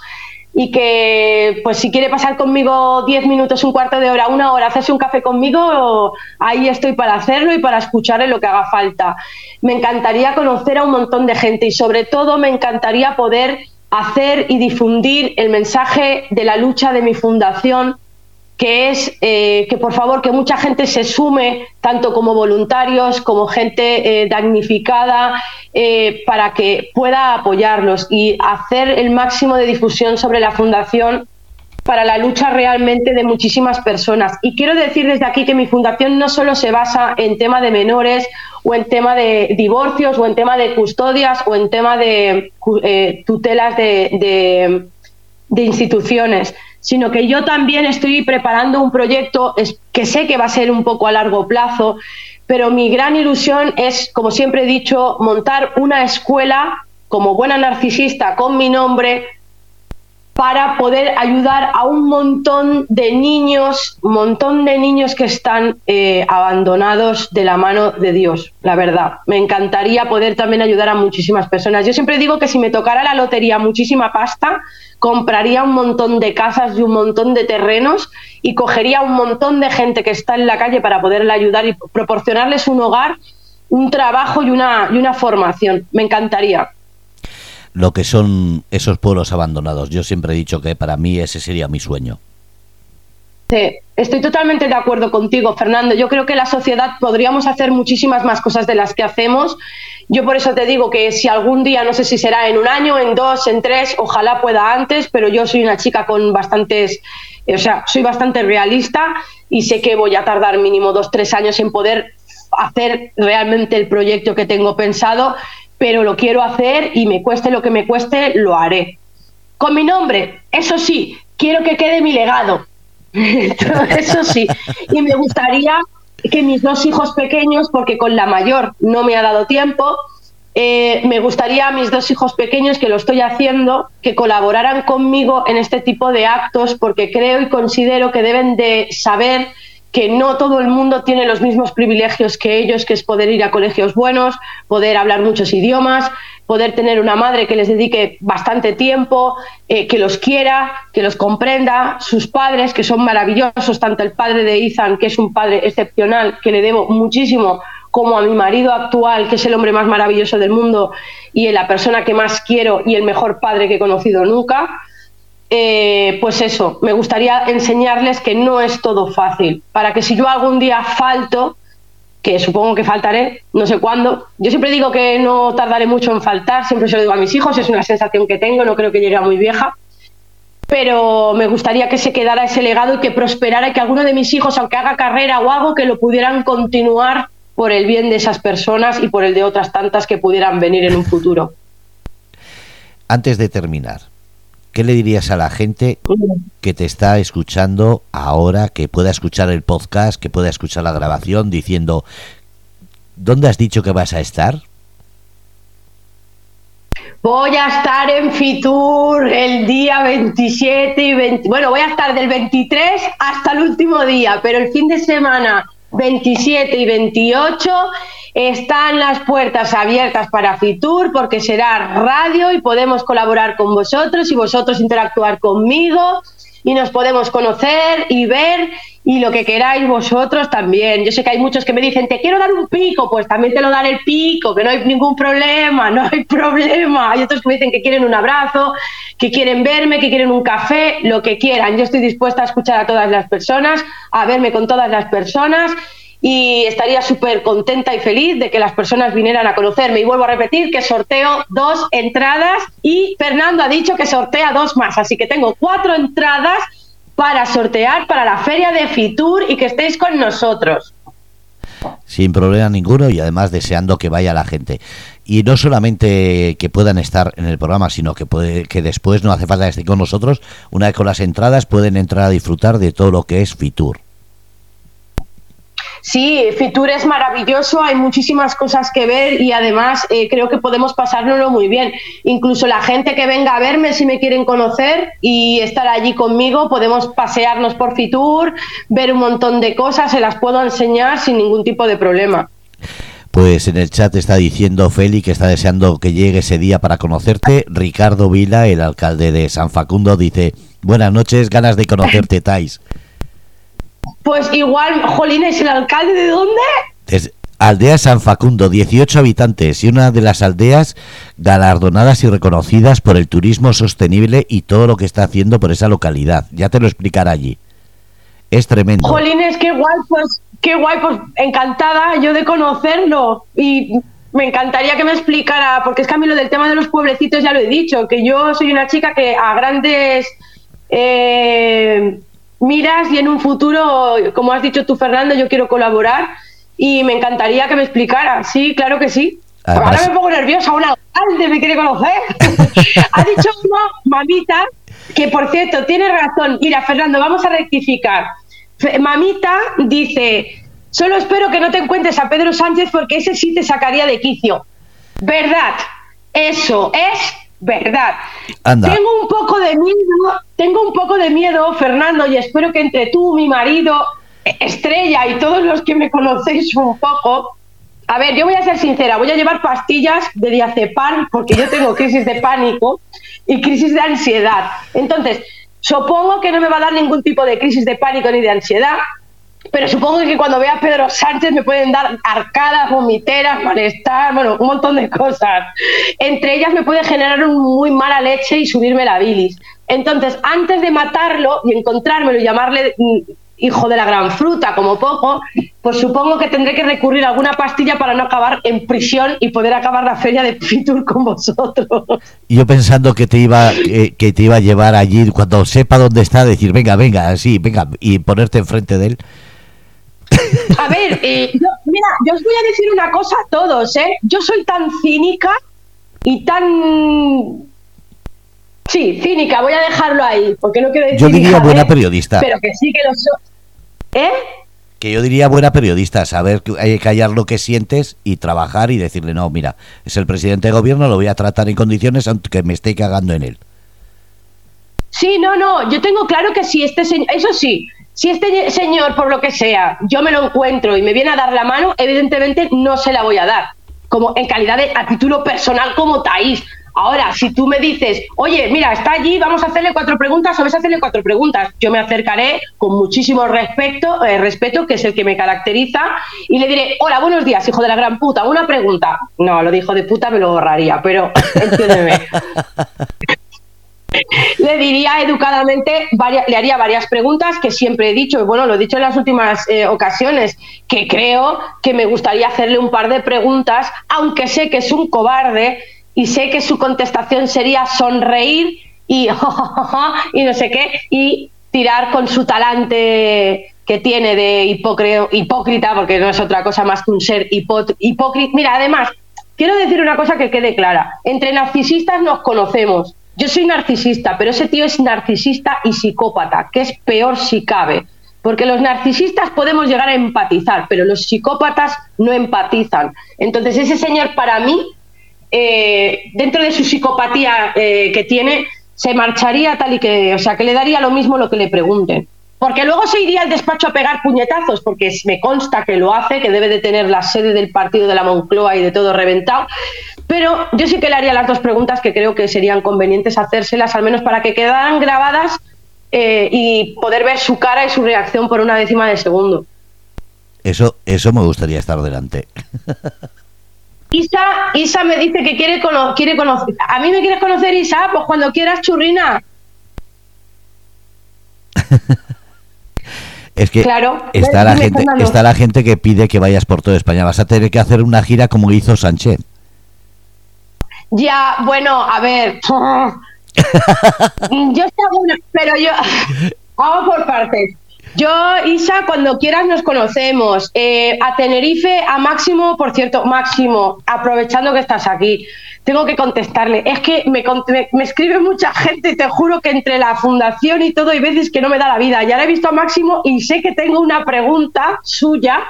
y que pues si quiere pasar conmigo 10 minutos, un cuarto de hora, una hora, hacerse un café conmigo, ahí estoy para hacerlo y para escucharle lo que haga falta. Me encantaría conocer a un montón de gente y sobre todo me encantaría poder hacer y difundir el mensaje de la lucha de mi fundación, que es eh, que por favor que mucha gente se sume, tanto como voluntarios como gente eh, damnificada, eh, para que pueda apoyarlos y hacer el máximo de difusión sobre la fundación para la lucha realmente de muchísimas personas. Y quiero decir desde aquí que mi fundación no solo se basa en tema de menores o en tema de divorcios o en tema de custodias o en tema de eh, tutelas de, de instituciones, sino que yo también estoy preparando un proyecto que sé que va a ser un poco a largo plazo, pero mi gran ilusión es, como siempre he dicho, montar una escuela como buena narcisista con mi nombre para poder ayudar a un montón de niños, un montón de niños que están eh, abandonados de la mano de Dios, la verdad. Me encantaría poder también ayudar a muchísimas personas. Yo siempre digo que si me tocara la lotería muchísima pasta, compraría un montón de casas y un montón de terrenos y cogería un montón de gente que está en la calle para poderle ayudar y proporcionarles un hogar, un trabajo y una, y una formación. Me encantaría lo que son esos pueblos abandonados. Yo siempre he dicho que para mí ese sería mi sueño. Sí, estoy totalmente de acuerdo contigo, Fernando. Yo creo que la sociedad podríamos hacer muchísimas más cosas de las que hacemos. Yo por eso te digo que si algún día, no sé si será en un año, en dos, en tres, ojalá pueda antes, pero yo soy una chica con bastantes, o sea, soy bastante realista y sé que voy a tardar mínimo dos, tres años en poder hacer realmente el proyecto que tengo pensado pero lo quiero hacer y me cueste lo que me cueste, lo haré. Con mi nombre, eso sí, quiero que quede mi legado. eso sí. Y me gustaría que mis dos hijos pequeños, porque con la mayor no me ha dado tiempo, eh, me gustaría a mis dos hijos pequeños, que lo estoy haciendo, que colaboraran conmigo en este tipo de actos, porque creo y considero que deben de saber que no todo el mundo tiene los mismos privilegios que ellos, que es poder ir a colegios buenos, poder hablar muchos idiomas, poder tener una madre que les dedique bastante tiempo, eh, que los quiera, que los comprenda, sus padres, que son maravillosos, tanto el padre de Ethan, que es un padre excepcional, que le debo muchísimo, como a mi marido actual, que es el hombre más maravilloso del mundo y la persona que más quiero y el mejor padre que he conocido nunca eh, pues eso, me gustaría enseñarles que no es todo fácil, para que si yo algún día falto, que supongo que faltaré, no sé cuándo, yo siempre digo que no tardaré mucho en faltar, siempre se lo digo a mis hijos, es una sensación que tengo, no creo que llegue a muy vieja, pero me gustaría que se quedara ese legado y que prosperara y que alguno de mis hijos, aunque haga carrera o algo, que lo pudieran continuar por el bien de esas personas y por el de otras tantas que pudieran venir en un futuro. Antes de terminar, ¿Qué le dirías a la gente que te está escuchando ahora, que pueda escuchar el podcast, que pueda escuchar la grabación, diciendo, ¿dónde has dicho que vas a estar? Voy a estar en Fitur el día 27 y 20. Bueno, voy a estar del 23 hasta el último día, pero el fin de semana 27 y 28 están las puertas abiertas para Fitur porque será radio y podemos colaborar con vosotros y vosotros interactuar conmigo y nos podemos conocer y ver y lo que queráis vosotros también. Yo sé que hay muchos que me dicen, te quiero dar un pico, pues también te lo daré el pico, que no hay ningún problema, no hay problema. Hay otros que me dicen que quieren un abrazo, que quieren verme, que quieren un café, lo que quieran. Yo estoy dispuesta a escuchar a todas las personas, a verme con todas las personas y estaría súper contenta y feliz de que las personas vinieran a conocerme. Y vuelvo a repetir que sorteo dos entradas y Fernando ha dicho que sortea dos más, así que tengo cuatro entradas para sortear para la feria de Fitur y que estéis con nosotros. Sin problema ninguno y además deseando que vaya la gente. Y no solamente que puedan estar en el programa, sino que, que después no hace falta que estén con nosotros. Una vez con las entradas pueden entrar a disfrutar de todo lo que es Fitur. Sí, Fitur es maravilloso, hay muchísimas cosas que ver y además eh, creo que podemos pasárnoslo muy bien. Incluso la gente que venga a verme si me quieren conocer y estar allí conmigo, podemos pasearnos por Fitur, ver un montón de cosas, se las puedo enseñar sin ningún tipo de problema. Pues en el chat está diciendo Feli que está deseando que llegue ese día para conocerte. Ricardo Vila, el alcalde de San Facundo, dice, buenas noches, ganas de conocerte, Tais. Pues igual, Jolín, ¿es el alcalde de dónde? Es Aldea San Facundo, 18 habitantes y una de las aldeas galardonadas y reconocidas por el turismo sostenible y todo lo que está haciendo por esa localidad. Ya te lo explicará allí. Es tremendo. Jolines, qué guay, pues, qué guay, pues encantada yo de conocerlo y me encantaría que me explicara, porque es que a mí lo del tema de los pueblecitos ya lo he dicho, que yo soy una chica que a grandes... Eh, miras y en un futuro, como has dicho tú, Fernando, yo quiero colaborar y me encantaría que me explicara. Sí, claro que sí. Ahora me pongo nerviosa, un alcalde me quiere conocer. ha dicho uno, mamita, Que por cierto, tiene razón. Mira, Fernando, vamos a rectificar. Mamita dice, solo espero que no te encuentres a Pedro Sánchez porque ese sí te sacaría de quicio. Verdad, eso es verdad. Tengo un poco de miedo, tengo un poco de miedo, Fernando, y espero que entre tú, mi marido, Estrella y todos los que me conocéis un poco, a ver, yo voy a ser sincera, voy a llevar pastillas de diazepam porque yo tengo crisis de pánico y crisis de ansiedad. Entonces, supongo que no me va a dar ningún tipo de crisis de pánico ni de ansiedad, pero supongo que cuando vea a Pedro Sánchez me pueden dar arcadas, vomiteras, malestar, bueno, un montón de cosas. Entre ellas me puede generar un muy mala leche y subirme la bilis. Entonces, antes de matarlo y encontrármelo y llamarle mm, hijo de la gran fruta, como poco, pues supongo que tendré que recurrir a alguna pastilla para no acabar en prisión y poder acabar la feria de Fitur con vosotros. Yo pensando que te iba que, te iba a llevar allí cuando sepa dónde está, decir, venga, venga, así, venga, y ponerte enfrente de él. A ver, eh, mira, yo os voy a decir una cosa a todos, ¿eh? Yo soy tan cínica y tan Sí, cínica, voy a dejarlo ahí, porque no quiero decir. Yo diría buena periodista. Pero que sí que lo soy. ¿Eh? Que yo diría buena periodista, saber que hay que callar lo que sientes y trabajar y decirle, no, mira, es el presidente de gobierno, lo voy a tratar en condiciones aunque me esté cagando en él. Sí, no, no, yo tengo claro que si este señor, eso sí, si este señor, por lo que sea, yo me lo encuentro y me viene a dar la mano, evidentemente no se la voy a dar, como en calidad de, a título personal como Taís, Ahora, si tú me dices, oye, mira, está allí, vamos a hacerle cuatro preguntas, o ves a hacerle cuatro preguntas, yo me acercaré con muchísimo respeto, eh, respeto, que es el que me caracteriza, y le diré, hola, buenos días, hijo de la gran puta, una pregunta. No, lo dijo de puta me lo borraría, pero entiéndeme. le diría educadamente, le haría varias preguntas que siempre he dicho, y bueno, lo he dicho en las últimas eh, ocasiones, que creo que me gustaría hacerle un par de preguntas, aunque sé que es un cobarde y sé que su contestación sería sonreír y, y no sé qué, y tirar con su talante que tiene de hipócrita, porque no es otra cosa más que un ser hipócrita. Mira, además, quiero decir una cosa que quede clara. Entre narcisistas nos conocemos. Yo soy narcisista, pero ese tío es narcisista y psicópata, que es peor si cabe. Porque los narcisistas podemos llegar a empatizar, pero los psicópatas no empatizan. Entonces, ese señor para mí eh, dentro de su psicopatía eh, que tiene, se marcharía tal y que, o sea, que le daría lo mismo lo que le pregunten. Porque luego se iría al despacho a pegar puñetazos, porque me consta que lo hace, que debe de tener la sede del partido de la Moncloa y de todo reventado. Pero yo sí que le haría las dos preguntas que creo que serían convenientes hacérselas, al menos para que quedaran grabadas eh, y poder ver su cara y su reacción por una décima de segundo. Eso, eso me gustaría estar delante. Isa, Isa me dice que quiere, quiere conocer. ¿A mí me quieres conocer, Isa? Pues cuando quieras, churrina. es que claro, está, la gente, está la gente que pide que vayas por toda España. Vas a tener que hacer una gira como hizo Sánchez. Ya, bueno, a ver. yo sé pero yo. Vamos por partes. Yo, Isa, cuando quieras nos conocemos. Eh, a Tenerife, a Máximo, por cierto, Máximo, aprovechando que estás aquí, tengo que contestarle. Es que me, me, escribe mucha gente y te juro que entre la fundación y todo hay veces que no me da la vida. Ya le he visto a Máximo y sé que tengo una pregunta suya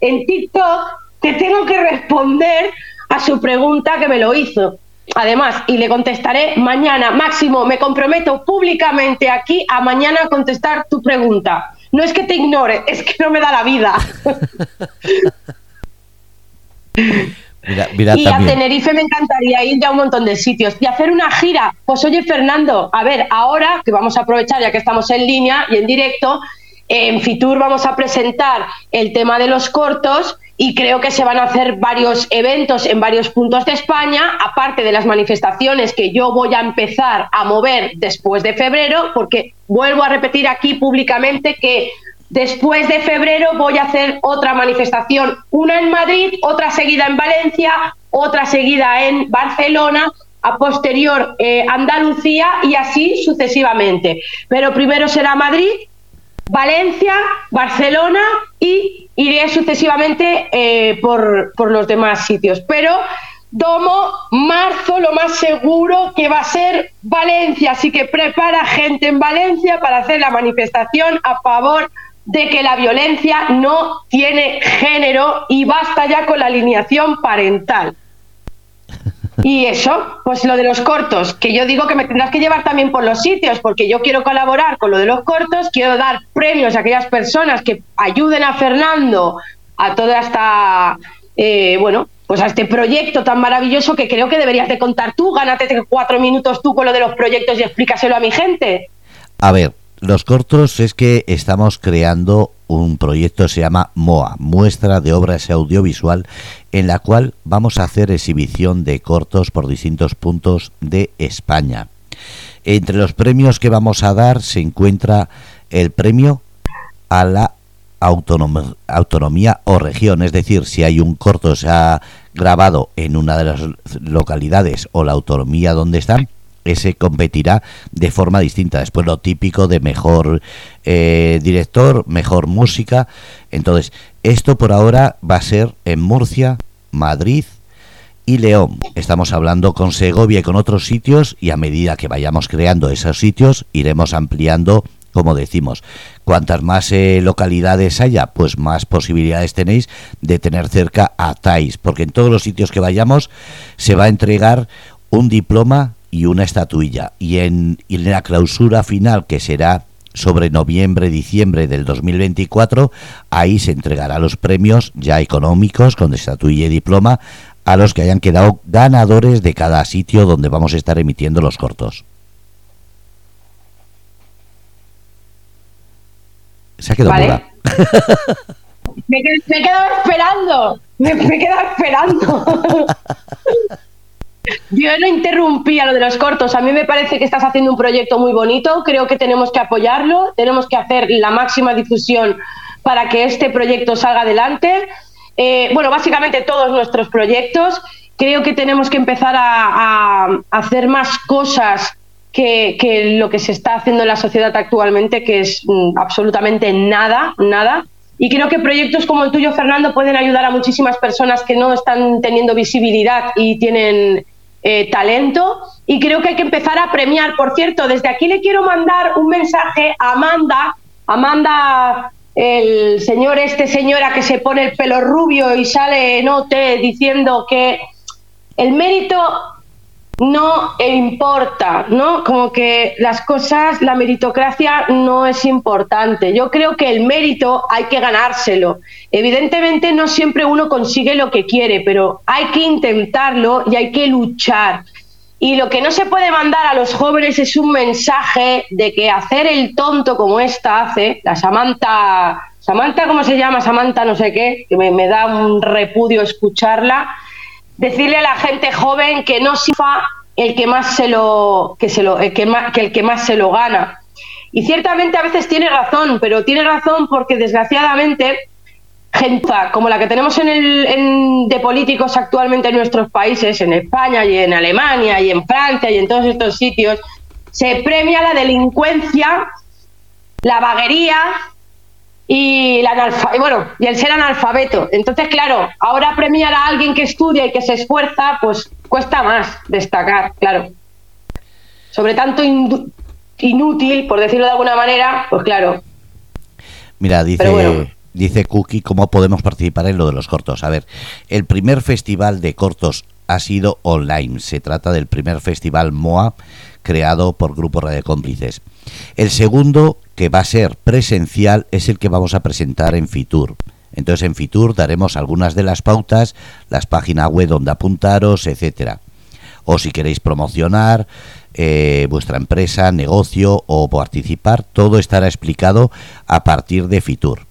en TikTok que tengo que responder a su pregunta que me lo hizo. Además, y le contestaré mañana, Máximo, me comprometo públicamente aquí a mañana contestar tu pregunta. No es que te ignore, es que no me da la vida. y a Tenerife me encantaría ir ya a un montón de sitios y hacer una gira. Pues oye, Fernando, a ver, ahora que vamos a aprovechar ya que estamos en línea y en directo, en Fitur vamos a presentar el tema de los cortos y creo que se van a hacer varios eventos en varios puntos de España, aparte de las manifestaciones que yo voy a empezar a mover después de febrero, porque vuelvo a repetir aquí públicamente que después de febrero voy a hacer otra manifestación, una en Madrid, otra seguida en Valencia, otra seguida en Barcelona, a posterior eh, Andalucía y así sucesivamente. Pero primero será Madrid, Valencia, Barcelona y iré sucesivamente eh, por, los demás sitios. Pero Domo, marzo, lo más seguro que va a ser Valencia. Así que prepara gente en Valencia para hacer la manifestación a favor de que la violencia no tiene género y basta ya con la alineación parental. Y eso, pues lo de los cortos, que yo digo que me tendrás que llevar también por los sitios, porque yo quiero colaborar con lo de los cortos, quiero dar premios a aquellas personas que ayuden a Fernando a toda esta, eh, bueno, pues a este proyecto tan maravilloso que creo que deberías de contar tú. Gánate cuatro minutos tú con lo de los proyectos y explícaselo a mi gente. A ver, los cortos es que estamos creando un proyecto se llama MOA, Muestra de Obras Audiovisual, en la cual vamos a hacer exhibición de cortos por distintos puntos de España. Entre los premios que vamos a dar se encuentra el premio a la autonomía, o región, es decir, si hay un corto se ha grabado en una de las localidades o la autonomía donde están, ese competirá de forma distinta. Después lo típico de mejor eh, director, mejor música. Entonces, esto por ahora va a ser en Murcia, Madrid y León. Estamos hablando con Segovia y con otros sitios y a medida que vayamos creando esos sitios iremos ampliando como decimos, cuantas más eh, localidades haya, pues más posibilidades tenéis de tener cerca a TAIS, porque en todos los sitios que vayamos se va a entregar un diploma y una estatuilla. Y en, y en la clausura final, que será sobre noviembre-diciembre del 2024, ahí se entregará los premios ya económicos con estatuilla y diploma a los que hayan quedado ganadores de cada sitio donde vamos a estar emitiendo los cortos. Se ha quedado ¿Vale? me, he quedado esperando. Me, he quedado esperando. Yo no interrumpí a lo de los cortos. A mí me parece que estás haciendo un proyecto muy bonito. Creo que tenemos que apoyarlo. Tenemos que hacer la máxima difusión para que este proyecto salga adelante. Eh, bueno, básicamente todos nuestros proyectos. Creo que tenemos que empezar a hacer más cosas que, lo que se está haciendo en la sociedad actualmente, que es mm, absolutamente nada, nada. Y creo que proyectos como el tuyo, Fernando, pueden ayudar a muchísimas personas que no están teniendo visibilidad y tienen eh, talento. Y creo que hay que empezar a premiar. Por cierto, desde aquí le quiero mandar un mensaje a Amanda. Amanda, el señor, este señora que se pone el pelo rubio y sale en OT diciendo que el mérito no importa, ¿no? Como que las cosas, la meritocracia no es importante. Yo creo que el mérito hay que ganárselo. Evidentemente no siempre uno consigue lo que quiere, pero hay que intentarlo y hay que luchar. Y lo que no se puede mandar a los jóvenes es un mensaje de que hacer el tonto como esta hace, la Samantha, Samantha, ¿cómo se llama? Samantha no sé qué, que me, me da un repudio escucharla decirle a la gente joven que no sifa el que más se lo que se lo el que, más, que el que más se lo gana. Y ciertamente a veces tiene razón, pero tiene razón porque desgraciadamente gente como la que tenemos en el, de políticos actualmente en nuestros países, en España y en Alemania y en Francia y en todos estos sitios, se premia la delincuencia, la vaguería y, la bueno, y el ser analfabeto. Entonces, claro, ahora premiar a alguien que estudia y que se esfuerza, pues cuesta más destacar, claro. Sobre tanto inútil, por decirlo de alguna manera, pues claro. Mira, dice, dice Cookie cómo podemos participar en lo de los cortos. A ver, el primer festival de cortos ha sido online. Se trata del primer festival MOA creado por Grupo Radio Cómplices. El segundo, que va a ser presencial, es el que vamos a presentar en Fitur. Entonces en Fitur daremos algunas de las pautas, las páginas web donde apuntaros, etcétera. O si queréis promocionar eh, vuestra empresa, negocio o participar, todo estará explicado a partir de Fitur.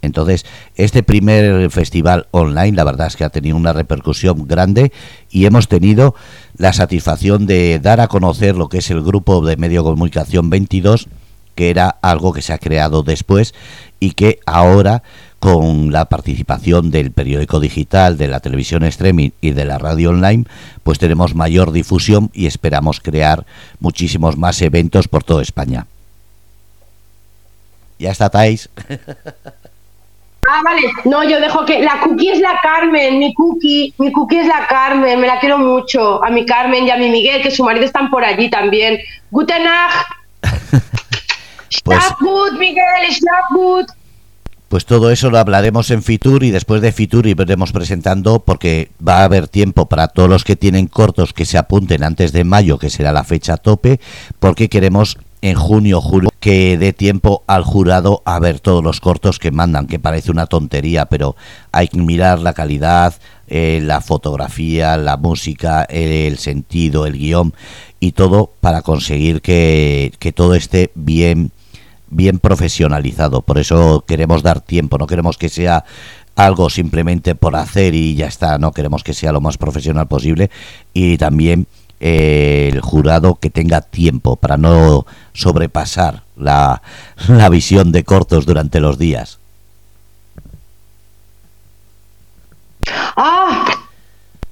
Entonces, este primer festival online, la verdad es que ha tenido una repercusión grande y hemos tenido la satisfacción de dar a conocer lo que es el grupo de medio comunicación 22, que era algo que se ha creado después y que ahora con la participación del periódico digital, de la televisión streaming y de la radio online, pues tenemos mayor difusión y esperamos crear muchísimos más eventos por toda España. Ya está, Thais. Ah, vale. No, yo dejo que. La cookie es la Carmen, mi cookie. Mi cookie es la Carmen, me la quiero mucho. A mi Carmen y a mi Miguel, que su marido están por allí también. Guten. Pues- gut, Miguel, schlaf gut. Pues todo eso lo hablaremos en Fitur y después de Fitur iremos presentando porque va a haber tiempo para todos los que tienen cortos que se apunten antes de mayo, que será la fecha tope, porque queremos en junio, julio, que dé tiempo al jurado a ver todos los cortos que mandan, que parece una tontería, pero hay que mirar la calidad, eh, la fotografía, la música, el sentido, el guion y todo para conseguir que, que todo esté bien bien profesionalizado. Por eso queremos dar tiempo, no queremos que sea algo simplemente por hacer y ya está, no queremos que sea lo más profesional posible y también el jurado que tenga tiempo para no sobrepasar la, la visión de cortos durante los días. Ah,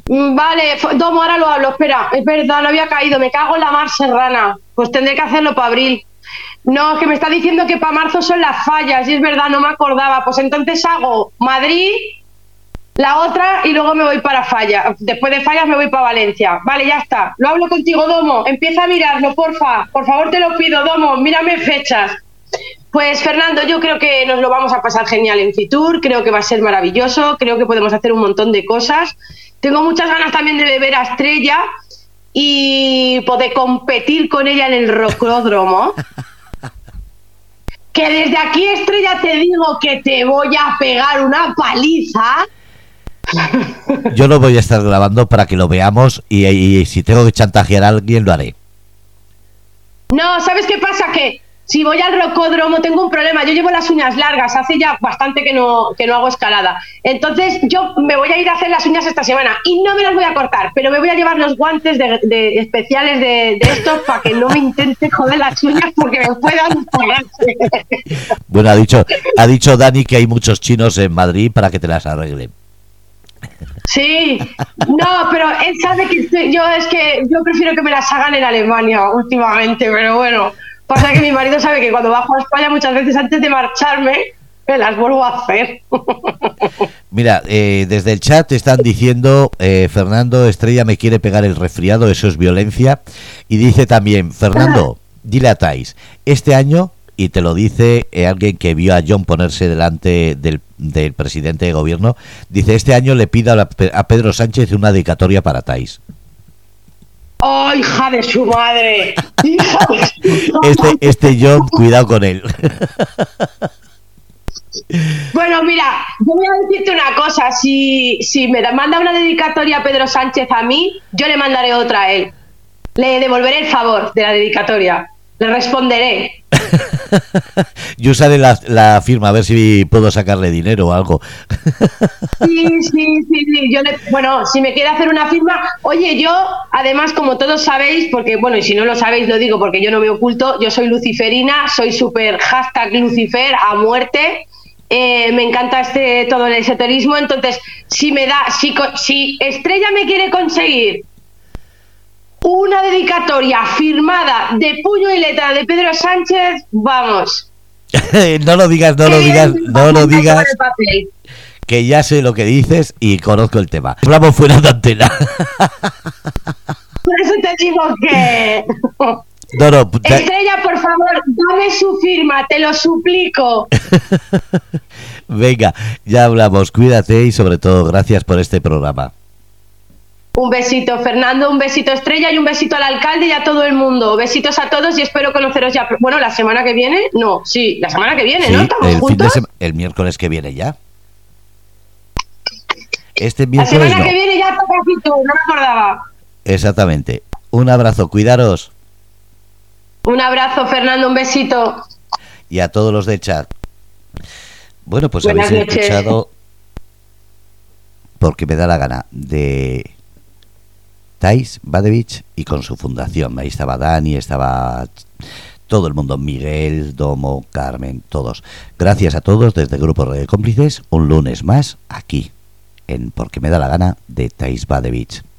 mm, vale, Domo, ahora lo hablo. Espera, es verdad, no había caído. Me cago en la mar serrana. Pues tendré que hacerlo para abril. No, es que me está diciendo que para marzo son las fallas, y es verdad, no me acordaba. Pues entonces hago Madrid, la otra, y luego me voy para Falla. Después de Fallas me voy para Valencia. Vale, ya está. Lo hablo contigo, Domo. Empieza a mirarlo, porfa. Por favor, te lo pido, Domo. Mírame fechas. Pues Fernando, yo creo que nos lo vamos a pasar genial en Fitur, creo que va a ser maravilloso, creo que podemos hacer un montón de cosas. Tengo muchas ganas también de beber a Estrella y poder competir con ella en el rocódromo. Que desde aquí, Estrella, te digo que te voy a pegar una paliza. Yo lo voy a estar grabando para que lo veamos y, y si tengo que chantajear a alguien lo haré. No, ¿sabes qué pasa? Que si voy al rocódromo tengo un problema. Yo llevo las uñas largas, hace ya bastante que no, que no hago escalada. Entonces yo me voy a ir a hacer las uñas esta semana y no me las voy a cortar, pero me voy a llevar los guantes de, de- especiales de, de estos para que no me intente joder las uñas porque me puedan. Bueno, ha dicho, ha dicho Dani que hay muchos chinos en Madrid para que te las arreglen. Sí, no, pero él sabe que yo es que yo prefiero que me las hagan en Alemania últimamente, pero bueno, pasa que mi marido sabe que cuando bajo a España muchas veces antes de marcharme me las vuelvo a hacer. Mira, eh, desde el chat están diciendo, eh, Fernando Estrella me quiere pegar el resfriado, eso es violencia. Y dice también, Fernando, dile a Thais, este año, y te lo dice eh, alguien que vio a John ponerse delante del, del presidente de gobierno, dice, este año le pido a, la- a Pedro Sánchez una dedicatoria para Thais. ¡Oh, hija de su madre! ¡Hija de su Este, este John, cuidado con él. Bueno, mira, yo voy a decirte una cosa. Si, si me da- manda una dedicatoria a Pedro Sánchez a mí, yo le mandaré otra a él. Le devolveré el favor de la dedicatoria. Le responderé. Yo usaré la, firma a ver si puedo sacarle dinero o algo. Sí, sí, sí. Yo le- bueno, si me quiere hacer una firma, oye, yo, además, como todos sabéis, porque, bueno, y si no lo sabéis, lo digo porque yo no me oculto, yo soy luciferina, soy súper hashtag lucifer a muerte. eh, me encanta este todo el esoterismo, entonces, si me da, si, si Estrella me quiere conseguir una dedicatoria firmada de puño y letra de Pedro Sánchez, vamos. no lo digas, no lo digas, no lo digas. que ya sé lo que dices y conozco el tema. Hablamos fuera de antena. Por eso te digo que... No, no, Estrella, por favor, dame su firma, te lo suplico. venga, ya hablamos. Cuídate y sobre todo gracias por este programa. Un besito, Fernando, un besito, Estrella, y un besito al alcalde y a todo el mundo. Besitos a todos y espero conoceros ya. Bueno, la semana que viene, no, sí, la semana que viene, Sí, ¿no? ¿Estamos el, fin de miércoles que viene ya. Este La miércoles semana no. que viene ya no me acordaba. Exactamente. Un abrazo, cuidaros. Un abrazo, Fernando, un besito. Y a todos los del chat. Bueno, pues Buenas habéis noches. escuchado, porque me da la gana, de Thais Badevich y con su fundación. Ahí estaba Dani, estaba todo el mundo, Miguel, Domo, Carmen, todos. Gracias a todos desde el Grupo de Cómplices, un lunes más aquí, en Porque me da la gana, de Thais Badevich.